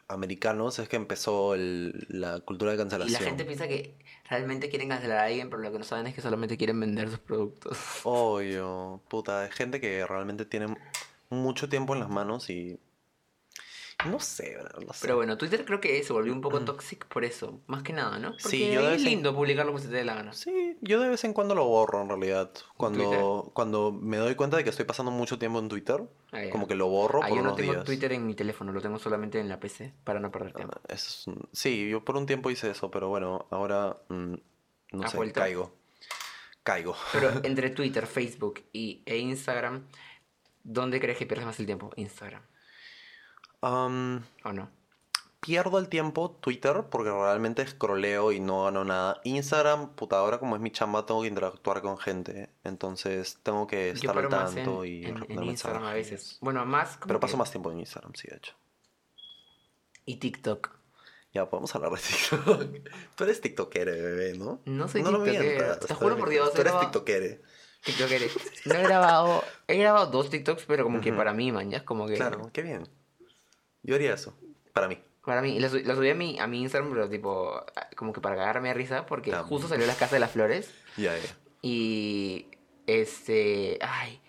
A: americanos es que empezó el- la cultura de
B: Y
A: cancelación.
B: la gente piensa que realmente quieren cancelar a alguien, pero lo que no saben es que solamente quieren vender sus productos.
A: Obvio, puta, hay gente que realmente tiene mucho tiempo en las manos y. No sé, no sé.
B: Pero bueno, Twitter creo que se volvió un poco toxic por eso, más que nada, ¿no? Porque
A: Sí, yo
B: es
A: en-
B: lindo publicar lo que se te dé la gana.
A: Sí, yo de vez en cuando lo borro en realidad. Cuando,
B: Twitter?
A: cuando me doy cuenta de que estoy pasando mucho tiempo en Twitter,
B: Ah,
A: como que lo borro
B: Ah,
A: por
B: yo no
A: unos
B: tengo
A: días.
B: Twitter en mi teléfono, lo tengo solamente en la PC para no perder tiempo.
A: Ah, eso es un- Sí, yo por un tiempo hice eso, pero bueno, ahora mm, no
B: ¿Has
A: sé, caigo. Caigo.
B: Pero entre Twitter, Facebook y, e Instagram, ¿dónde crees que pierdes más el tiempo? Instagram,
A: Am,
B: ¿o no?
A: pierdo el tiempo Twitter porque realmente scrolleo y no gano nada. Instagram, puta, ahora como es mi chamba tengo que interactuar con gente, entonces tengo que estar al
B: en,
A: tanto y
B: en- en
A: responder
B: Instagram a veces. Bueno, más como
A: Pero paso
B: que-
A: más tiempo en Instagram, sí, de hecho.
B: Y TikTok.
A: Ya, podemos hablar de TikTok. Tú eres tiktokere, bebé, ¿no?
B: No soy
A: no mientas.
B: te juro por Dios,
A: Tú eres tiktokere.
B: TikToker. No he grabado, he grabado dos TikToks, pero como que para mí, man, ya es como que...
A: Claro, qué bien. Yo haría eso, para mí.
B: Para mí, lo, lo subí a mi, a mi Instagram, pero tipo, como que para cagarme de risa, porque justo salió Las Casas de las Flores.
A: Ya, ya.
B: Y este. Ay.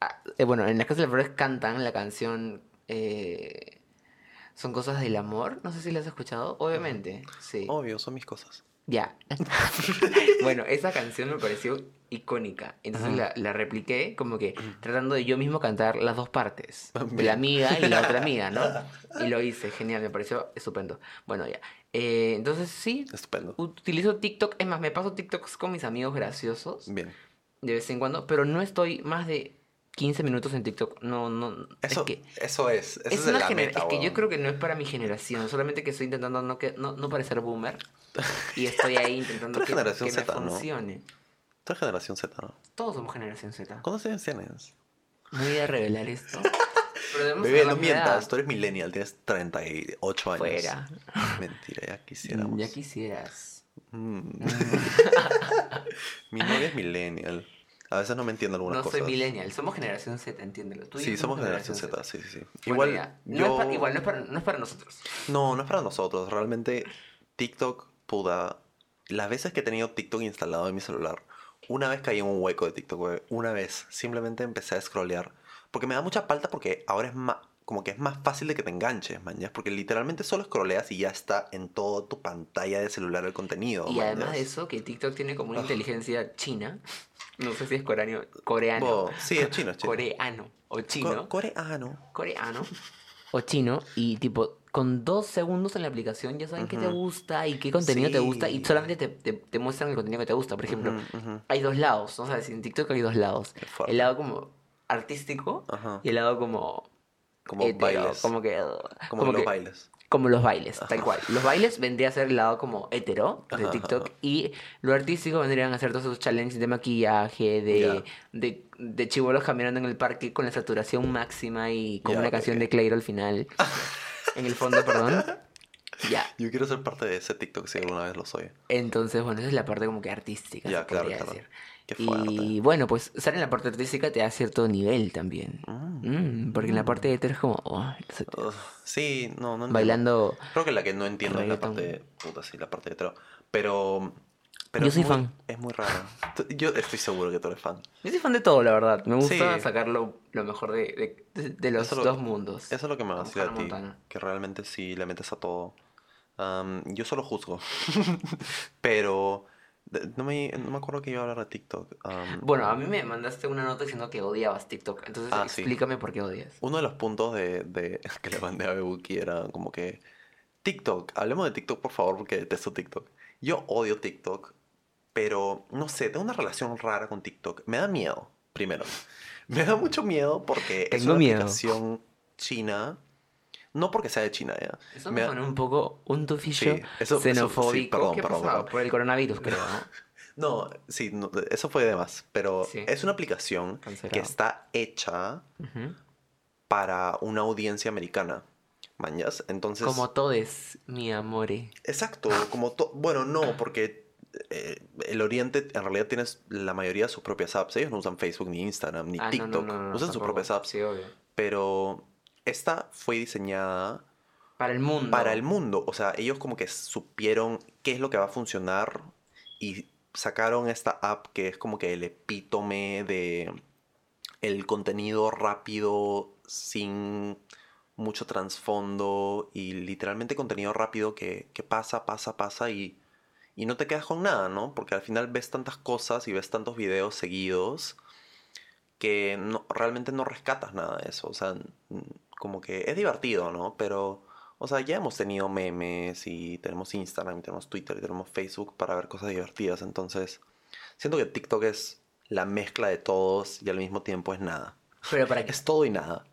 B: ah, eh, bueno, en Las Casas de las Flores cantan la canción. eh, Son cosas del amor. No sé si la has escuchado. Obviamente, sí.
A: Obvio, son mis cosas.
B: Ya. bueno, esa canción me pareció icónica. Entonces la, la repliqué como que tratando de yo mismo cantar las dos partes. La amiga y la otra amiga, ¿no? Y lo hice, genial, me pareció estupendo. Bueno, ya. Eh, entonces sí,
A: Estupendo.
B: utilizo TikTok. Es más, me paso TikToks con mis amigos graciosos
A: Bien.
B: de vez en cuando, pero no estoy más de 15 minutos en TikTok. No, no.
A: Eso
B: es que.
A: eso es. Esa
B: Es,
A: es,
B: una
A: la meta,
B: es que yo creo que no es para mi generación, solamente que estoy intentando no, que, no, no parecer boomer y estoy ahí intentando que,
A: generación
B: que me
A: Z, ¿no?
B: funcione.
A: Tú eres generación Z, ¿no?
B: Todos somos generación Z.
A: ¿Cuántos años tienes?
B: No voy a revelar esto.
A: Bebé, no mientas, tú eres millennial, tienes 38 años.
B: Fuera.
A: Mentira, ya quisiéramos.
B: Ya quisieras.
A: Mm. Mi novia es millennial. A veces no me entiende algunas
B: No
A: cosas.
B: soy millennial, somos generación Z, entiéndelo. Tú
A: Sí, somos generación Z, sí, sí, sí.
B: Bueno,
A: Igual,
B: ya. no,
A: yo...
B: es para, igual no, es para, no es para nosotros.
A: No, no es para nosotros. Realmente, TikTok, puda. Las veces que he tenido TikTok instalado en mi celular, una vez caí en un hueco de TikTok, güey. Una vez. Simplemente empecé a scrollear. Porque me da mucha falta porque ahora es más. Como que es más fácil de que te enganches, man. Porque literalmente solo scrolleas y ya está en toda tu pantalla de celular el contenido.
B: Y
A: man,
B: además de eso, que TikTok tiene como una inteligencia china. No sé si es coreano. Coreano.
A: Bo, sí, es chino, es chino.
B: Coreano. O
A: Co-
B: chino.
A: coreano.
B: coreano. O chino. Y tipo, con dos segundos en la aplicación ya saben qué te gusta y qué contenido te gusta. Y solamente te, te- te muestran el contenido que te gusta. Por ejemplo, hay dos lados. ¿no? O sea, en TikTok hay dos lados. El lado como artístico y el lado como...
A: Como bailes.
B: Como que...
A: Como,
B: como
A: los
B: que-
A: bailes.
B: Como los bailes, tal cual. Los bailes vendría a ser el lado como hetero de TikTok y lo artístico vendrían a ser todos esos challenges de maquillaje, de, de, de chibolos caminando en el parque con la saturación máxima y con una canción de Clairo al final. en el fondo, perdón. Ya.
A: Yo quiero ser parte de ese TikTok si alguna vez lo soy.
B: Entonces, bueno, esa es la parte como que artística,
A: Ya,
B: se
A: claro,
B: podría
A: claro.
B: decir.
A: Qué.
B: Y bueno, pues estar en la parte artística te da cierto nivel también.
A: Mm.
B: Mm, porque en la parte hetero es como... oh,
A: sí, no, no entiendo.
B: bailando...
A: Creo que la que no entiendo es la parte. Puta, sí, la parte de hetero. Pero. Pero
B: Yo soy
A: muy-
B: fan.
A: Es muy rara. Tú- Yo estoy seguro que tú eres fan.
B: Yo soy fan de todo, la verdad. Me gusta
A: Sí.
B: sacar lo, lo mejor de, de, de los
A: Eso lo-
B: dos mundos.
A: Eso es lo que me vacila a ti.
B: Montana.
A: Que realmente sí le metes a todo. Am, yo solo juzgo. pero. No me, no me acuerdo que iba a hablar de TikTok. Am,
B: Bueno, a mí me mandaste una nota diciendo que odiabas TikTok. Entonces
A: Ah, sí.
B: explícame por qué odias.
A: Uno de los puntos de, de- que le mandé a Bebuki era como que TikTok, hablemos de TikTok por favor porque detesto TikTok. Yo odio TikTok, pero no sé, tengo una relación rara con TikTok. Me da miedo, primero. Me da mucho miedo porque es una
B: miedo.
A: aplicación china. No porque sea de China, ya.
B: Eso
A: Me
B: me
A: da-
B: suena un poco un tufillo
A: Sí, eso- eso- sí,
B: xenofóbico.
A: perdón,
B: ¿Qué
A: perdón.
B: Por el coronavirus, creo, ¿no?
A: No, sí, no, eso fue de más. Pero
B: Sí.
A: es una aplicación que está hecha para una audiencia americana. Mañas. Entonces.
B: Como todes, mi amore.
A: Exacto, como to- bueno, no, porque eh, el Oriente en realidad tienes la mayoría de sus propias apps. Ellos no usan Facebook ni Instagram ni
B: Ah,
A: TikTok,
B: no, no, no,
A: usan sus propias apps.
B: Sí, obvio.
A: Pero esta fue diseñada
B: Para el mundo.
A: para el mundo. O sea, ellos como que supieron qué es lo que va a funcionar y sacaron esta app que es como que el epítome de el contenido rápido sin mucho trasfondo y literalmente contenido rápido que, que pasa, pasa, pasa y, y no te quedas con nada, ¿no? Porque al final ves tantas cosas y ves tantos videos seguidos que no, realmente no rescatas nada de eso. O sea, como que es divertido, ¿no? Pero, o sea, ya hemos tenido memes y tenemos Instagram, y tenemos Twitter y tenemos Facebook para ver cosas divertidas. Entonces, siento que TikTok es la mezcla de todos y al mismo tiempo es nada.
B: Pero para que
A: Es todo y nada.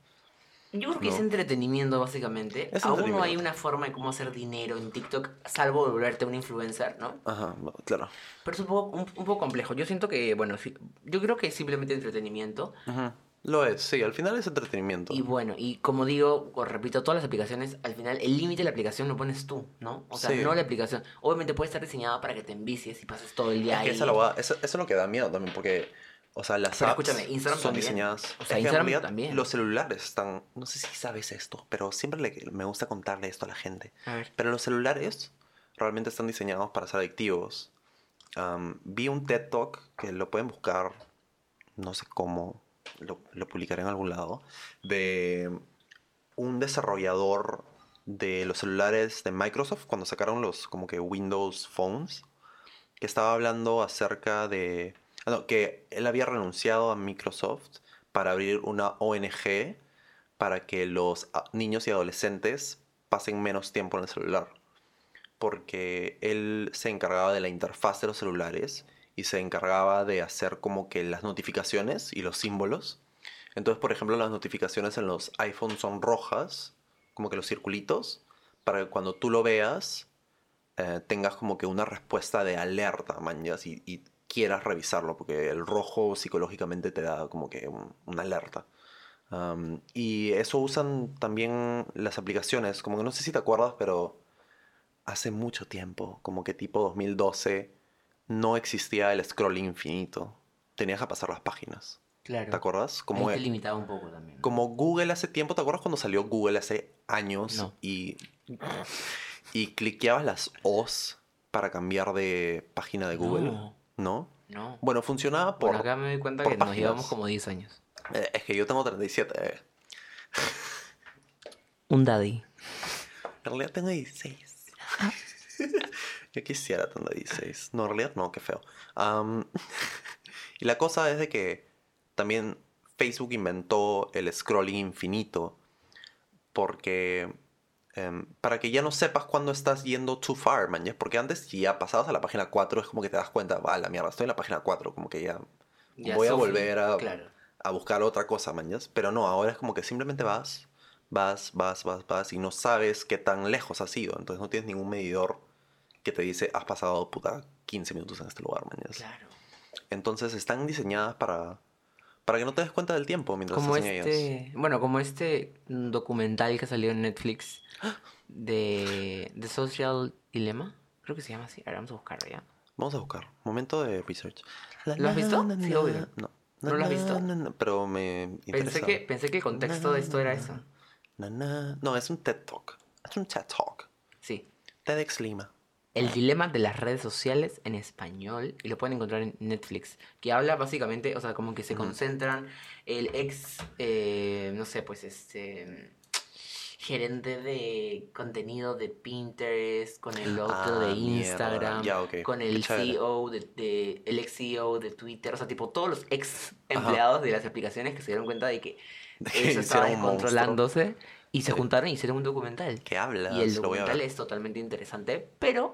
B: Yo creo que es entretenimiento, básicamente.
A: Es
B: Aún no hay una forma de cómo hacer dinero en TikTok, salvo volverte un influencer, ¿no?
A: Ajá, claro.
B: Pero es un poco, un, un poco complejo. Yo siento que, bueno, yo creo que es simplemente entretenimiento.
A: Ujú. Lo es, sí, al final es entretenimiento.
B: Y bueno, y como digo, o repito, todas las aplicaciones, al final el límite de la aplicación lo pones tú, ¿no? O sea,
A: Sí.
B: no la aplicación. Obviamente puede estar diseñada para que te envicies y pases todo el día
A: Es que
B: ahí.
A: esa la hueá- eso, eso es lo que da miedo también, porque, o sea, las
B: Pero
A: apps
B: escúchame, Instagram
A: son
B: también.
A: diseñadas.
B: O sea,
A: Es
B: Instagram
A: realidad
B: también.
A: Los celulares están, no sé si sabes esto, pero siempre le- me gusta contarle esto a la gente.
B: A ver.
A: Pero los celulares realmente están diseñados para ser adictivos. Vi un TED Talk que lo pueden buscar, no sé cómo, lo, lo publicaré en algún lado, de un desarrollador de los celulares de Microsoft cuando sacaron los como que Windows Phones, que estaba hablando acerca de... ah, no, que él había renunciado a Microsoft para abrir una ONG para que los niños y adolescentes pasen menos tiempo en el celular. Porque él se encargaba de la interfaz de los celulares y se encargaba de hacer como que las notificaciones y los símbolos. Entonces, por ejemplo, las notificaciones en los iPhones son rojas, como que los circulitos, para que cuando tú lo veas eh, tengas como que una respuesta de alerta, y, y quieras revisarlo, porque el rojo psicológicamente te da como que un- una alerta. Y eso usan también las aplicaciones, como que no sé si te acuerdas, pero hace mucho tiempo, como que tipo 2012, no existía el scrolling infinito. Tenías que pasar las páginas.
B: Claro.
A: ¿Te acuerdas? Como,
B: Ahí te limitaba un poco también.
A: como Google hace tiempo, ¿te acuerdas cuando salió Google hace años
B: No.
A: y, y cliqueabas las O's para cambiar de página de Google?
B: No.
A: ¿No?
B: No.
A: Bueno, funcionaba por...
B: Por acá me doy cuenta que nos llevamos como 10 años.
A: Eh, es que yo tengo 37. eh.
B: Un daddy.
A: En realidad tengo 16. Yo quisiera tener 16. No, en realidad no, qué feo. Y la cosa es de que también Facebook inventó el scrolling infinito porque em, para que ya no sepas cuándo estás yendo too far, man. ¿ya? Porque antes si ya pasabas a la página 4 es como que te das cuenta, va, la mierda, estoy en la página 4, como que ya,
B: Ya
A: voy a volver a,
B: Claro.
A: a buscar otra cosa, man. ¿ya? Pero no, ahora es como que simplemente vas, vas, vas, vas, vas y no sabes qué tan lejos has ido. Entonces no tienes ningún medidor que te dice, has pasado, puta, 15 minutos en este lugar, man. ¿ya?
B: Claro.
A: Entonces están diseñadas para, para que no te des cuenta del tiempo mientras
B: Como
A: estás en
B: este, bueno, como este documental que salió en Netflix de The Social Dilemma, creo que se llama así. Ahora vamos a buscarlo ya.
A: Vamos a buscar. Momento de research.
B: ¿Lo has visto? Sí, obvio.
A: No.
B: ¿No lo has visto?
A: pero me
B: Pensé
A: interesa.
B: que, pensé que el contexto de esto era eso.
A: No, es un TED Talk. Es un TED Talk.
B: Sí.
A: TEDx Lima.
B: El dilema de las redes sociales en español, y lo pueden encontrar en Netflix, que habla básicamente, o sea, como que se concentran el ex, eh, no sé, pues este gerente de contenido de Pinterest, con el otro
A: Ah,
B: de
A: mierda.
B: Instagram, con el. CEO de, de- el ex CEO de Twitter, o sea, tipo todos los ex empleados de las aplicaciones que se dieron cuenta de que eso estaba
A: monstruo.
B: Y se juntaron y hicieron un documental.
A: ¿Qué hablas?
B: Y el documental es totalmente interesante, pero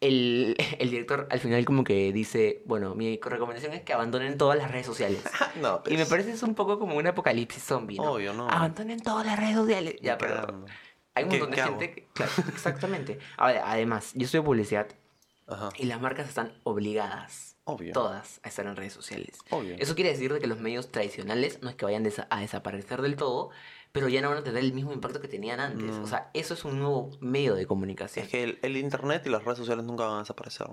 B: el, el director al final como que dice, bueno, mi recomendación es que abandonen todas las redes sociales.
A: No,
B: Y me
A: pues,
B: parece es un poco como un apocalipsis zombie, ¿no?
A: Obvio, no.
B: Abandonen todas las redes sociales. Ya, pero hay un
A: ¿Qué-
B: montón de gente que... Claro, exactamente. Ahora, además, yo soy de publicidad
A: Ajá.
B: y las marcas están obligadas,
A: Obvio.
B: todas, a estar en redes sociales.
A: Obvio.
B: Eso quiere decir de que los medios tradicionales no es que vayan a desaparecer del todo, pero ya no van a tener el mismo impacto que tenían antes.
A: Mm.
B: O sea, eso es un nuevo medio de comunicación.
A: Es que el, el internet y las redes sociales nunca van a desaparecer.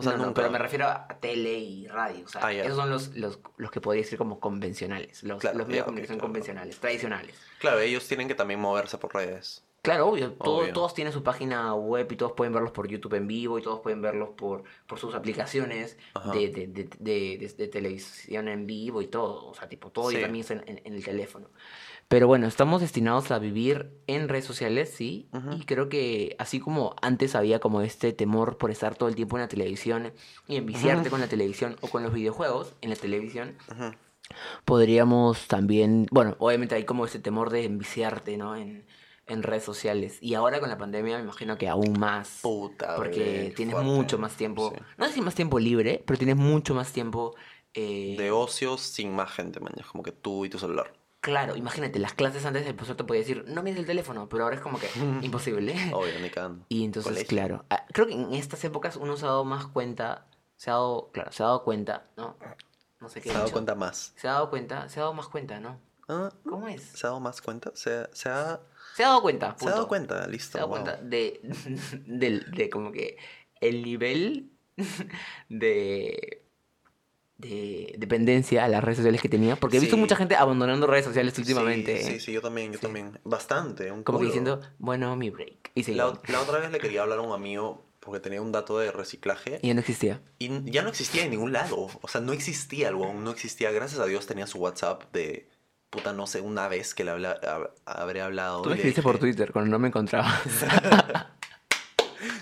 A: O sea,
B: no, no,
A: nunca.
B: pero me refiero a tele y radio. O sea,
A: Ah,
B: esos son los, los, los que podría decir como convencionales. Los,
A: Claro,
B: los medios de comunicación
A: claro.
B: convencionales, tradicionales.
A: Claro, ellos tienen que también moverse por redes.
B: Claro, obvio, todo-
A: Obvio.
B: Todos tienen su página web y todos pueden verlos por YouTube en vivo y todos pueden verlos por, por sus aplicaciones de, de, de, de- de- de televisión en vivo y todo. O sea, tipo, todo
A: Sí.
B: y también está en, en- en el teléfono. Pero bueno, estamos destinados a vivir en redes sociales, sí. Y creo que así como antes había como este temor por estar todo el tiempo en la televisión y enviciarte
A: Ujú.
B: con la televisión o con los videojuegos en la televisión, podríamos también, bueno, obviamente hay como ese temor de enviciarte, ¿no? En, en redes sociales. Y ahora con la pandemia me imagino que aún más.
A: Puta,
B: porque
A: bebé,
B: tienes
A: fuerte.
B: mucho más tiempo.
A: Sí.
B: No sé si más tiempo libre, pero tienes mucho más tiempo. eh,
A: De ocios sin más gente. Es como que tú y tu celular.
B: Claro, imagínate, las clases antes el profesor te podía decir, no mires el teléfono, pero ahora es como que imposible.
A: Obvio, ni cagando.
B: Y entonces,
A: Colegio.
B: claro, ah, creo que en estas épocas uno se ha dado más cuenta, se ha dado, claro, se ha dado cuenta, ¿no? No sé qué
A: Se ha dado cuenta más.
B: Se ha dado cuenta, se ha dado más cuenta, ¿no?
A: Ah,
B: ¿Cómo es?
A: ¿Se ha dado más cuenta? ¿Se, se ha,
B: Se ha dado cuenta,
A: se ha dado cuenta? Listo.
B: Se ha dado
A: wow.
B: cuenta de, de, de como que el nivel de, de dependencia a las redes sociales que tenía. Porque he visto
A: Sí.
B: mucha gente abandonando redes sociales últimamente.
A: Sí, sí, sí, yo también, yo
B: Sí.
A: también. Bastante, un
B: Como que diciendo, bueno, mi break. Y
A: La, la otra vez le quería hablar a un amigo porque tenía un dato de reciclaje
B: Y ya no existía.
A: y ya no existía en ningún lado. O sea, no existía algo, no existía. Gracias a Dios tenía su WhatsApp de puta, no sé, una vez que le habla, hab- habré hablado.
B: Tú me escribiste por Twitter cuando no me encontrabas.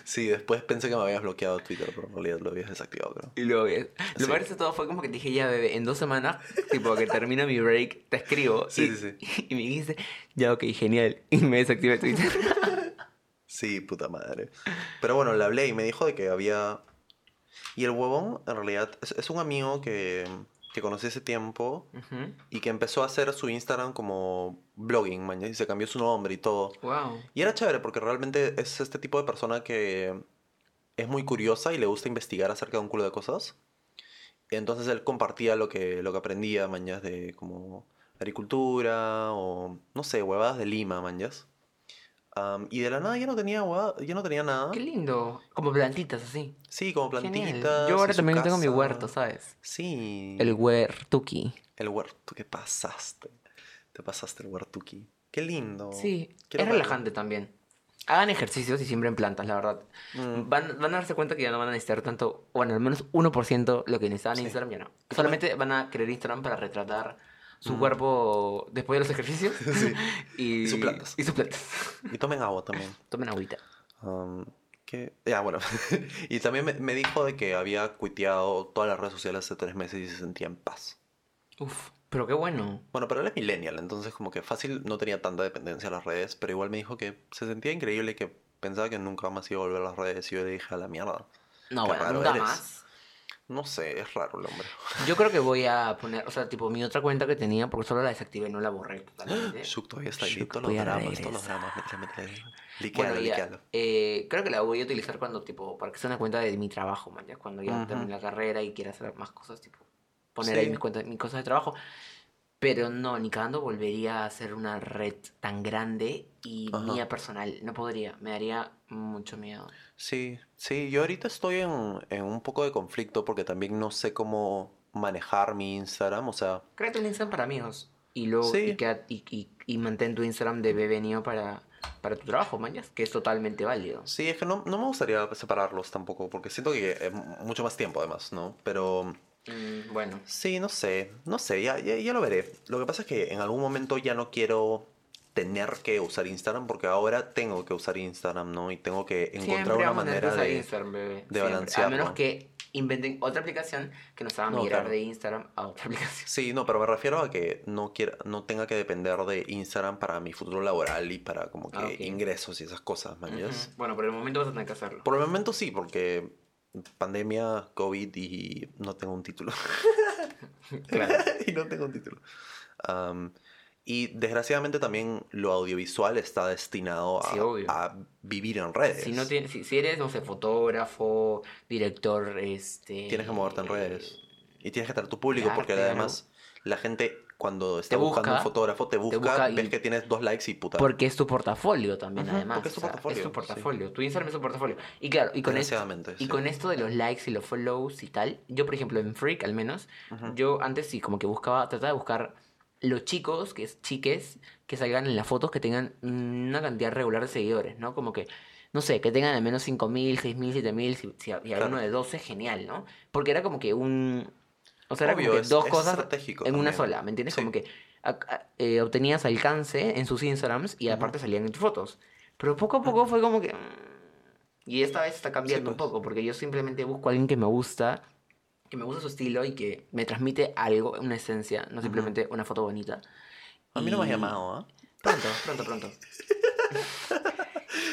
A: Sí, después pensé que me habías bloqueado Twitter, pero en realidad lo habías desactivado, creo.
B: y luego, eh, lo
A: Sí.
B: peor de todo fue como que te dije, ya, bebé, en dos semanas, tipo que termina mi break, te escribo.
A: Sí,
B: y,
A: sí,
B: Y me dijiste, ya, ok, genial. Y me desactivé Twitter.
A: Sí, puta madre. Pero bueno, le hablé y me dijo de que había... Y el huevón, en realidad, es, es un amigo que, que conocí hace tiempo
B: Ujú.
A: y que empezó a hacer su Instagram como blogging, man, y se cambió su nombre y todo.
B: Wow.
A: Y era chévere porque realmente es este tipo de persona que es muy curiosa y le gusta investigar acerca de un culo de cosas. Entonces él compartía lo que, lo que aprendía, mañas, de como agricultura o, no sé, huevadas de Lima, mañas. Am, y de la nada ya no tenía hueva- ya no tenía nada.
B: Qué lindo. Como plantitas así.
A: Sí, como
B: Genial.
A: plantitas.
B: Yo ahora también tengo mi huerto, ¿sabes?
A: Sí.
B: El huertuki.
A: El huerto, ¿qué pasaste? Te pasaste el huertuki. Qué lindo.
B: Sí,
A: Quiero
B: es relajante también. Hagan ejercicios y siempre en plantas, la verdad.
A: Mm.
B: Van, van a darse cuenta que ya no van a necesitar tanto, bueno, al menos 1% lo que necesitaban en
A: Sí.
B: Instagram ya no. Solamente van a querer Instagram para retratar su
A: Mm.
B: cuerpo después de los ejercicios
A: Sí.
B: y,
A: Y sus plantas.
B: Y sus plantas.
A: Y tomen agua también.
B: Tomen agüita.
A: Um, que, ya, bueno. y también me, me dijo de que había cuiteado todas las redes sociales hace tres meses y se sentía en paz.
B: Uf, pero qué bueno.
A: Bueno, pero él es millennial, entonces como que fácil no tenía tanta dependencia a las redes, pero igual me dijo que se sentía increíble que pensaba que nunca más iba a volver a las redes y yo le dije a la mierda.
B: No, bueno, nunca
A: eres.
B: más.
A: No sé, es raro el hombre.
B: Yo creo que voy a poner, o sea, tipo mi otra cuenta que tenía, porque solo la desactivé, no la borré totalmente.
A: Shuk todavía está ahí, todos los dramas, todos los dramas. Liquealo, liquealo.
B: eh, creo que la voy a utilizar cuando, tipo, para que sea una cuenta de mi trabajo, man, ya cuando ya termine la carrera y quiera hacer más cosas, tipo, poner ahí mis, cuentas, mis cosas de trabajo. Pero no, ni cagando volvería a hacer una red tan grande y mía personal. No podría, me daría mucho miedo.
A: Sí, sí, yo ahorita estoy en, en un poco de conflicto porque también no sé cómo manejar mi Instagram, o sea,
B: Créate un Instagram para amigos y luego
A: Sí.
B: y, queda- y, y- y mantén tu Instagram de bebé para, para tu trabajo, ya, que es totalmente válido.
A: sí, es que no, no me gustaría separarlos tampoco porque siento que es mucho más tiempo además, ¿no? Pero
B: Mm, bueno,
A: sí, no sé, no sé, ya, ya, ya lo veré. Lo que pasa es que en algún momento ya no quiero tener que usar Instagram porque ahora tengo que usar Instagram, ¿no? Y tengo que encontrar
B: Siempre
A: una manera de...
B: Instagram,
A: de
B: Siempre. A menos que inventen otra aplicación que nos haga
A: No,
B: migrar
A: claro.
B: de Instagram a otra aplicación.
A: Sí, no, pero me refiero a que no quiera, no tenga que depender de Instagram para mi futuro laboral y para como que
B: Ah, ok.
A: ingresos y esas cosas, ¿me entiendes?
B: Ujú. Bueno, por el momento vas a tener que hacerlo.
A: Por el momento sí, porque pandemia, COVID y no tengo un título.
B: Claro.
A: y no tengo un título. Am, y desgraciadamente también lo audiovisual está destinado a,
B: Sí, obvio.
A: a vivir en redes.
B: Si, no tienes, si, si eres, no sé, fotógrafo, director, este...
A: Tienes que moverte en redes. Y tienes que tener tu público,
B: Claro,
A: porque
B: claro.
A: además la gente cuando está
B: Te
A: buscando
B: busca,
A: un fotógrafo te busca,
B: busca y-
A: ves que tienes dos likes y puta.
B: Porque es tu portafolio también, además.
A: porque es tu
B: o sea,
A: portafolio,
B: Es tu
A: sí.
B: portafolio. Tu Instagram es tu portafolio. Y claro, y con, esto, y con esto de los likes y los follows y tal, yo, por ejemplo, en Freak al menos, yo antes sí, como que buscaba, trataba de buscar los chicos, que es chiques, que salgan en las fotos que tengan una cantidad regular de seguidores, ¿no? Como que, no sé, que tengan al menos 5.000, 6.000, 7.000, si, si hay
A: Claro.
B: uno de 12, genial, ¿no? Porque era como que un... O sea, era
A: Obvio,
B: como que
A: es-
B: dos
A: es
B: cosas en una sola, ¿me entiendes?
A: Sí.
B: Como que a- a- eh, obtenías alcance en sus Instagrams y aparte salían en tus fotos. Pero poco a poco fue como que... mm, Y esta vez está cambiando un
A: pues.
B: poco, porque yo simplemente busco a alguien que me gusta, que me gusta su estilo y que me transmite algo, una esencia, no simplemente una foto bonita.
A: A mí no me has
B: Y-
A: llamado, ¿ah?
B: Pronto, pronto, pronto.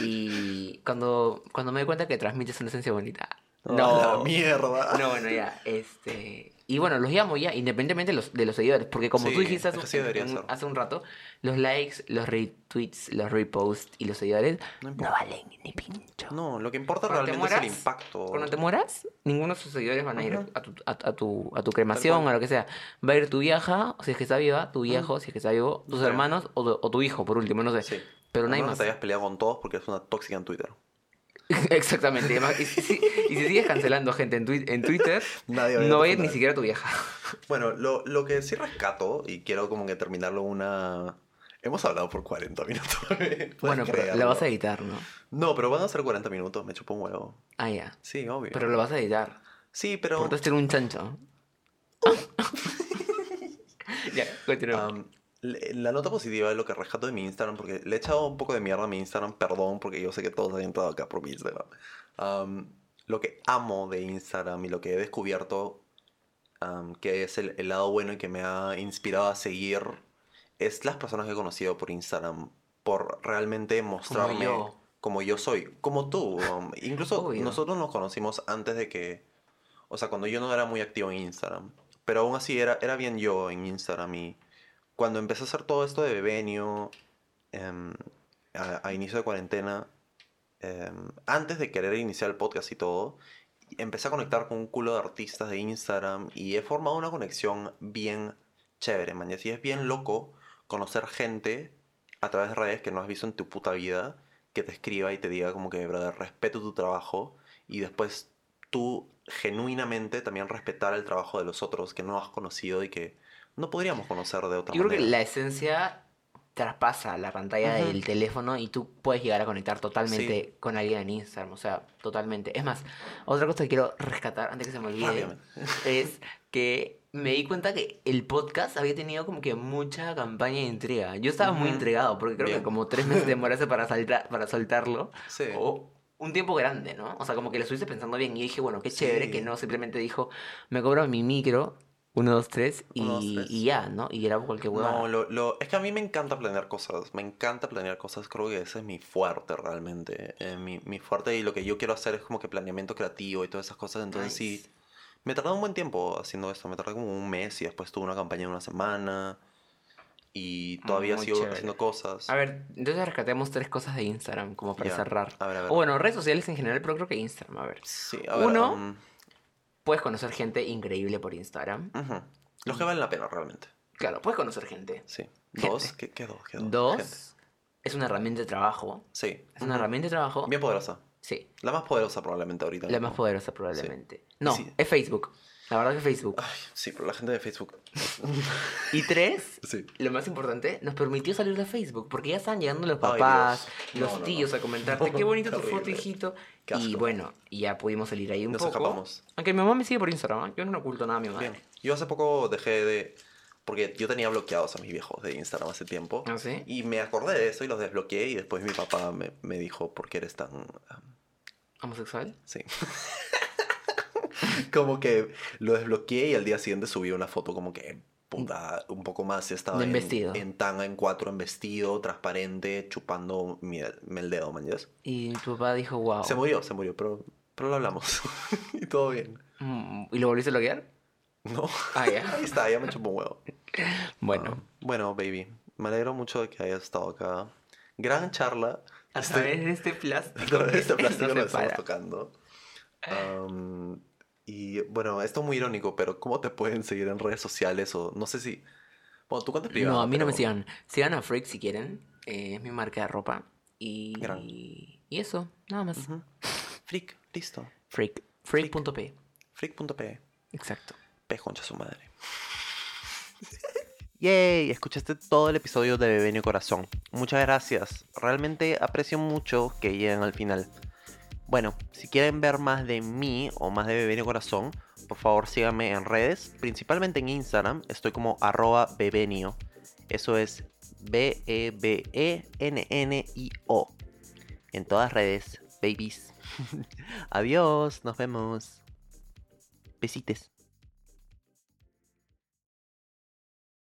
B: y cuando, cuando me doy cuenta que transmites una esencia bonita.
A: ¡A
B: No,
A: la mierda!
B: no, bueno, ya, este... Y bueno, los llamo ya, independientemente de los, de los seguidores, porque como
A: Sí,
B: tú dijiste hace,
A: es así
B: un- hace un rato, los likes, los retweets, los reposts y los seguidores
A: No
B: no, valen ni pincho.
A: No, lo que importa
B: Cuando te
A: realmente es el
B: mueras,
A: impacto.
B: Cuando te mueras, ninguno de sus seguidores van a ir a tu, a, a tu, a tu cremación, a lo que sea. Va a ir tu vieja, si es que está viva, tu viejo, si es que está vivo, tus
A: Sí.
B: hermanos o, tu- o tu hijo, por último, no sé.
A: Sí.
B: Pero nadie más.
A: te hayas peleado con todos porque eres una tóxica en Twitter.
B: Exactamente. y si- si- y si sigues cancelando gente en, tui- en Twitter,
A: Nadie
B: no va a ir ni siquiera tu vieja.
A: Bueno, lo, lo que sí rescato, y quiero como que terminarlo una... Hemos hablado por 40 minutos. ¿puedes
B: Bueno, pero la vas a editar, ¿no?
A: No, pero van a ser 40 minutos, me chupo un huevo.
B: Ah, ya.
A: Sí, obvio.
B: Pero lo vas a editar.
A: Sí, pero...
B: Por ser un chancho. ya, continúa.
A: Am, le- la nota positiva es lo que rescato de mi Instagram, porque le he echado un poco de mierda a mi Instagram, perdón, porque yo sé que todos han entrado acá por mi Instagram. Am, lo que amo de Instagram y lo que he descubierto, am, que es el, el lado bueno y que me ha inspirado a seguir, es las personas que he conocido por Instagram, por realmente mostrarme
B: yo.
A: como yo soy, como tú. am, incluso
B: Obvio.
A: nosotros nos conocimos antes de que, o sea, cuando yo no era muy activo en Instagram, pero aún así era, era bien yo en Instagram y cuando empecé a hacer todo esto de Bebenio em, a, inicio de cuarentena, em, antes de querer iniciar el podcast y todo, empecé a conectar con un culo de artistas de Instagram y he formado una conexión bien chévere, man. Y es bien loco conocer gente a través de redes que no has visto en tu puta vida, que te escriba y te diga como que, brother, respeto tu trabajo y después tú genuinamente también respetar el trabajo de los otros que no has conocido y que no podríamos conocer de otra
B: Yo creo
A: manera.
B: que la esencia traspasa la pantalla del teléfono y tú puedes llegar a conectar totalmente con alguien en Instagram, o sea, totalmente. Es más, otra cosa que quiero rescatar antes que se me olvide es que me di cuenta que el podcast había tenido como que mucha campaña de intriga. Yo estaba muy intrigado porque creo
A: Bien.
B: que como tres meses demorase para, salta- para soltarlo.
A: Sí.
B: O un tiempo grande, ¿no? O sea, como que lo estuviste pensando bien y dije, bueno, qué chévere
A: Sí.
B: que no simplemente dijo, me cobro mi micro, uno, dos, tres, y, ya, ¿no? Y era cualquier huevada.
A: No, lo, lo- es que a mí me encanta planear cosas, me encanta planear cosas, creo que ese es mi fuerte realmente, eh, mi, mi fuerte y lo que yo quiero hacer es como que planeamiento creativo y todas esas cosas, entonces sí, me tardé un buen tiempo haciendo esto, me tardé como un mes y después tuve una campaña de una semana y todavía
B: Muy
A: sigo
B: chévere.
A: haciendo cosas.
B: A ver, entonces rescatemos tres cosas de Instagram, como para cerrar.
A: A ver, a ver.
B: O bueno, redes sociales en general, pero creo que Instagram, a ver.
A: Sí, a ver,
B: uno-
A: um,
B: Puedes conocer gente increíble por Instagram.
A: Los que valen la pena realmente,
B: Claro, puedes conocer gente.
A: sí.
B: Gente.
A: Dos, ¿qué, qué dos? ¿Qué dos?
B: Dos,
A: Gente.
B: es una herramienta de trabajo.
A: Sí.
B: Es una herramienta de trabajo.
A: Bien poderosa.
B: Sí,
A: La más poderosa probablemente ahorita.
B: la más poderosa probablemente. No,
A: Sí.
B: es Facebook. La verdad que Facebook.
A: Ay, sí, pero la gente de Facebook.
B: Y tres,
A: Sí.
B: lo más importante, nos permitió salir de Facebook, porque ya están llegando los papás, los
A: No, no,
B: tíos
A: no.
B: a comentarte, qué bonita tu foto, hijito. Y bueno, ya pudimos salir ahí un
A: Nos
B: poco.
A: escapamos.
B: Aunque mi mamá me sigue por Instagram, ¿eh? yo no oculto nada a mi.
A: Bien. Yo hace poco dejé de. Porque yo tenía bloqueados a mis viejos de Instagram hace tiempo.
B: ¿Ah, sí?
A: Y me acordé de eso y los desbloqueé. Y después mi papá me, me dijo, ¿por qué eres tan.? ah,
B: ¿Homosexual?
A: sí. como que lo desbloqueé y al día siguiente subí una foto como que. Puta, un poco más. Estaba
B: En
A: en,
B: vestido.
A: en tanga, en cuatro, en vestido, transparente, chupando mi, el dedo, man.
B: Y tu papá dijo, wow.
A: Se murió, se murió, pero, pero lo hablamos. y todo bien.
B: Mm, ¿Y lo volviste a bloquear?
A: No.
B: Ah, ya.
A: Ahí está, ya me chupó un huevo.
B: Bueno,
A: Ah, bueno, baby. Me alegro mucho de que hayas estado acá. Gran charla.
B: a
A: Este-
B: través de este plástico.
A: a través de este plástico
B: nos
A: nos estamos tocando. Y bueno, esto es muy irónico, pero ¿cómo te pueden seguir en redes sociales? O no sé si. Bueno, tú cuentas privado.
B: No, a mí no me sigan. Sigan a Freak si quieren. eh, es mi marca de ropa. Y,
A: Gran.
B: y eso, nada más.
A: Ujú. Freak, listo.
B: Freak. Freak.p.
A: Freak.pe.
B: Exacto.
A: Pe concha su madre. Yay, escuchaste todo el episodio de Bebenio Corazón. Muchas gracias. Realmente aprecio mucho que lleguen al final. Bueno, si quieren ver más de mí o más de Bebenio Corazón, por favor síganme en redes, principalmente en Instagram. Estoy como arroba bebenio. Eso es B-E-B-E-N-N-I-O. En todas redes, babies. Adiós, nos vemos. Besites.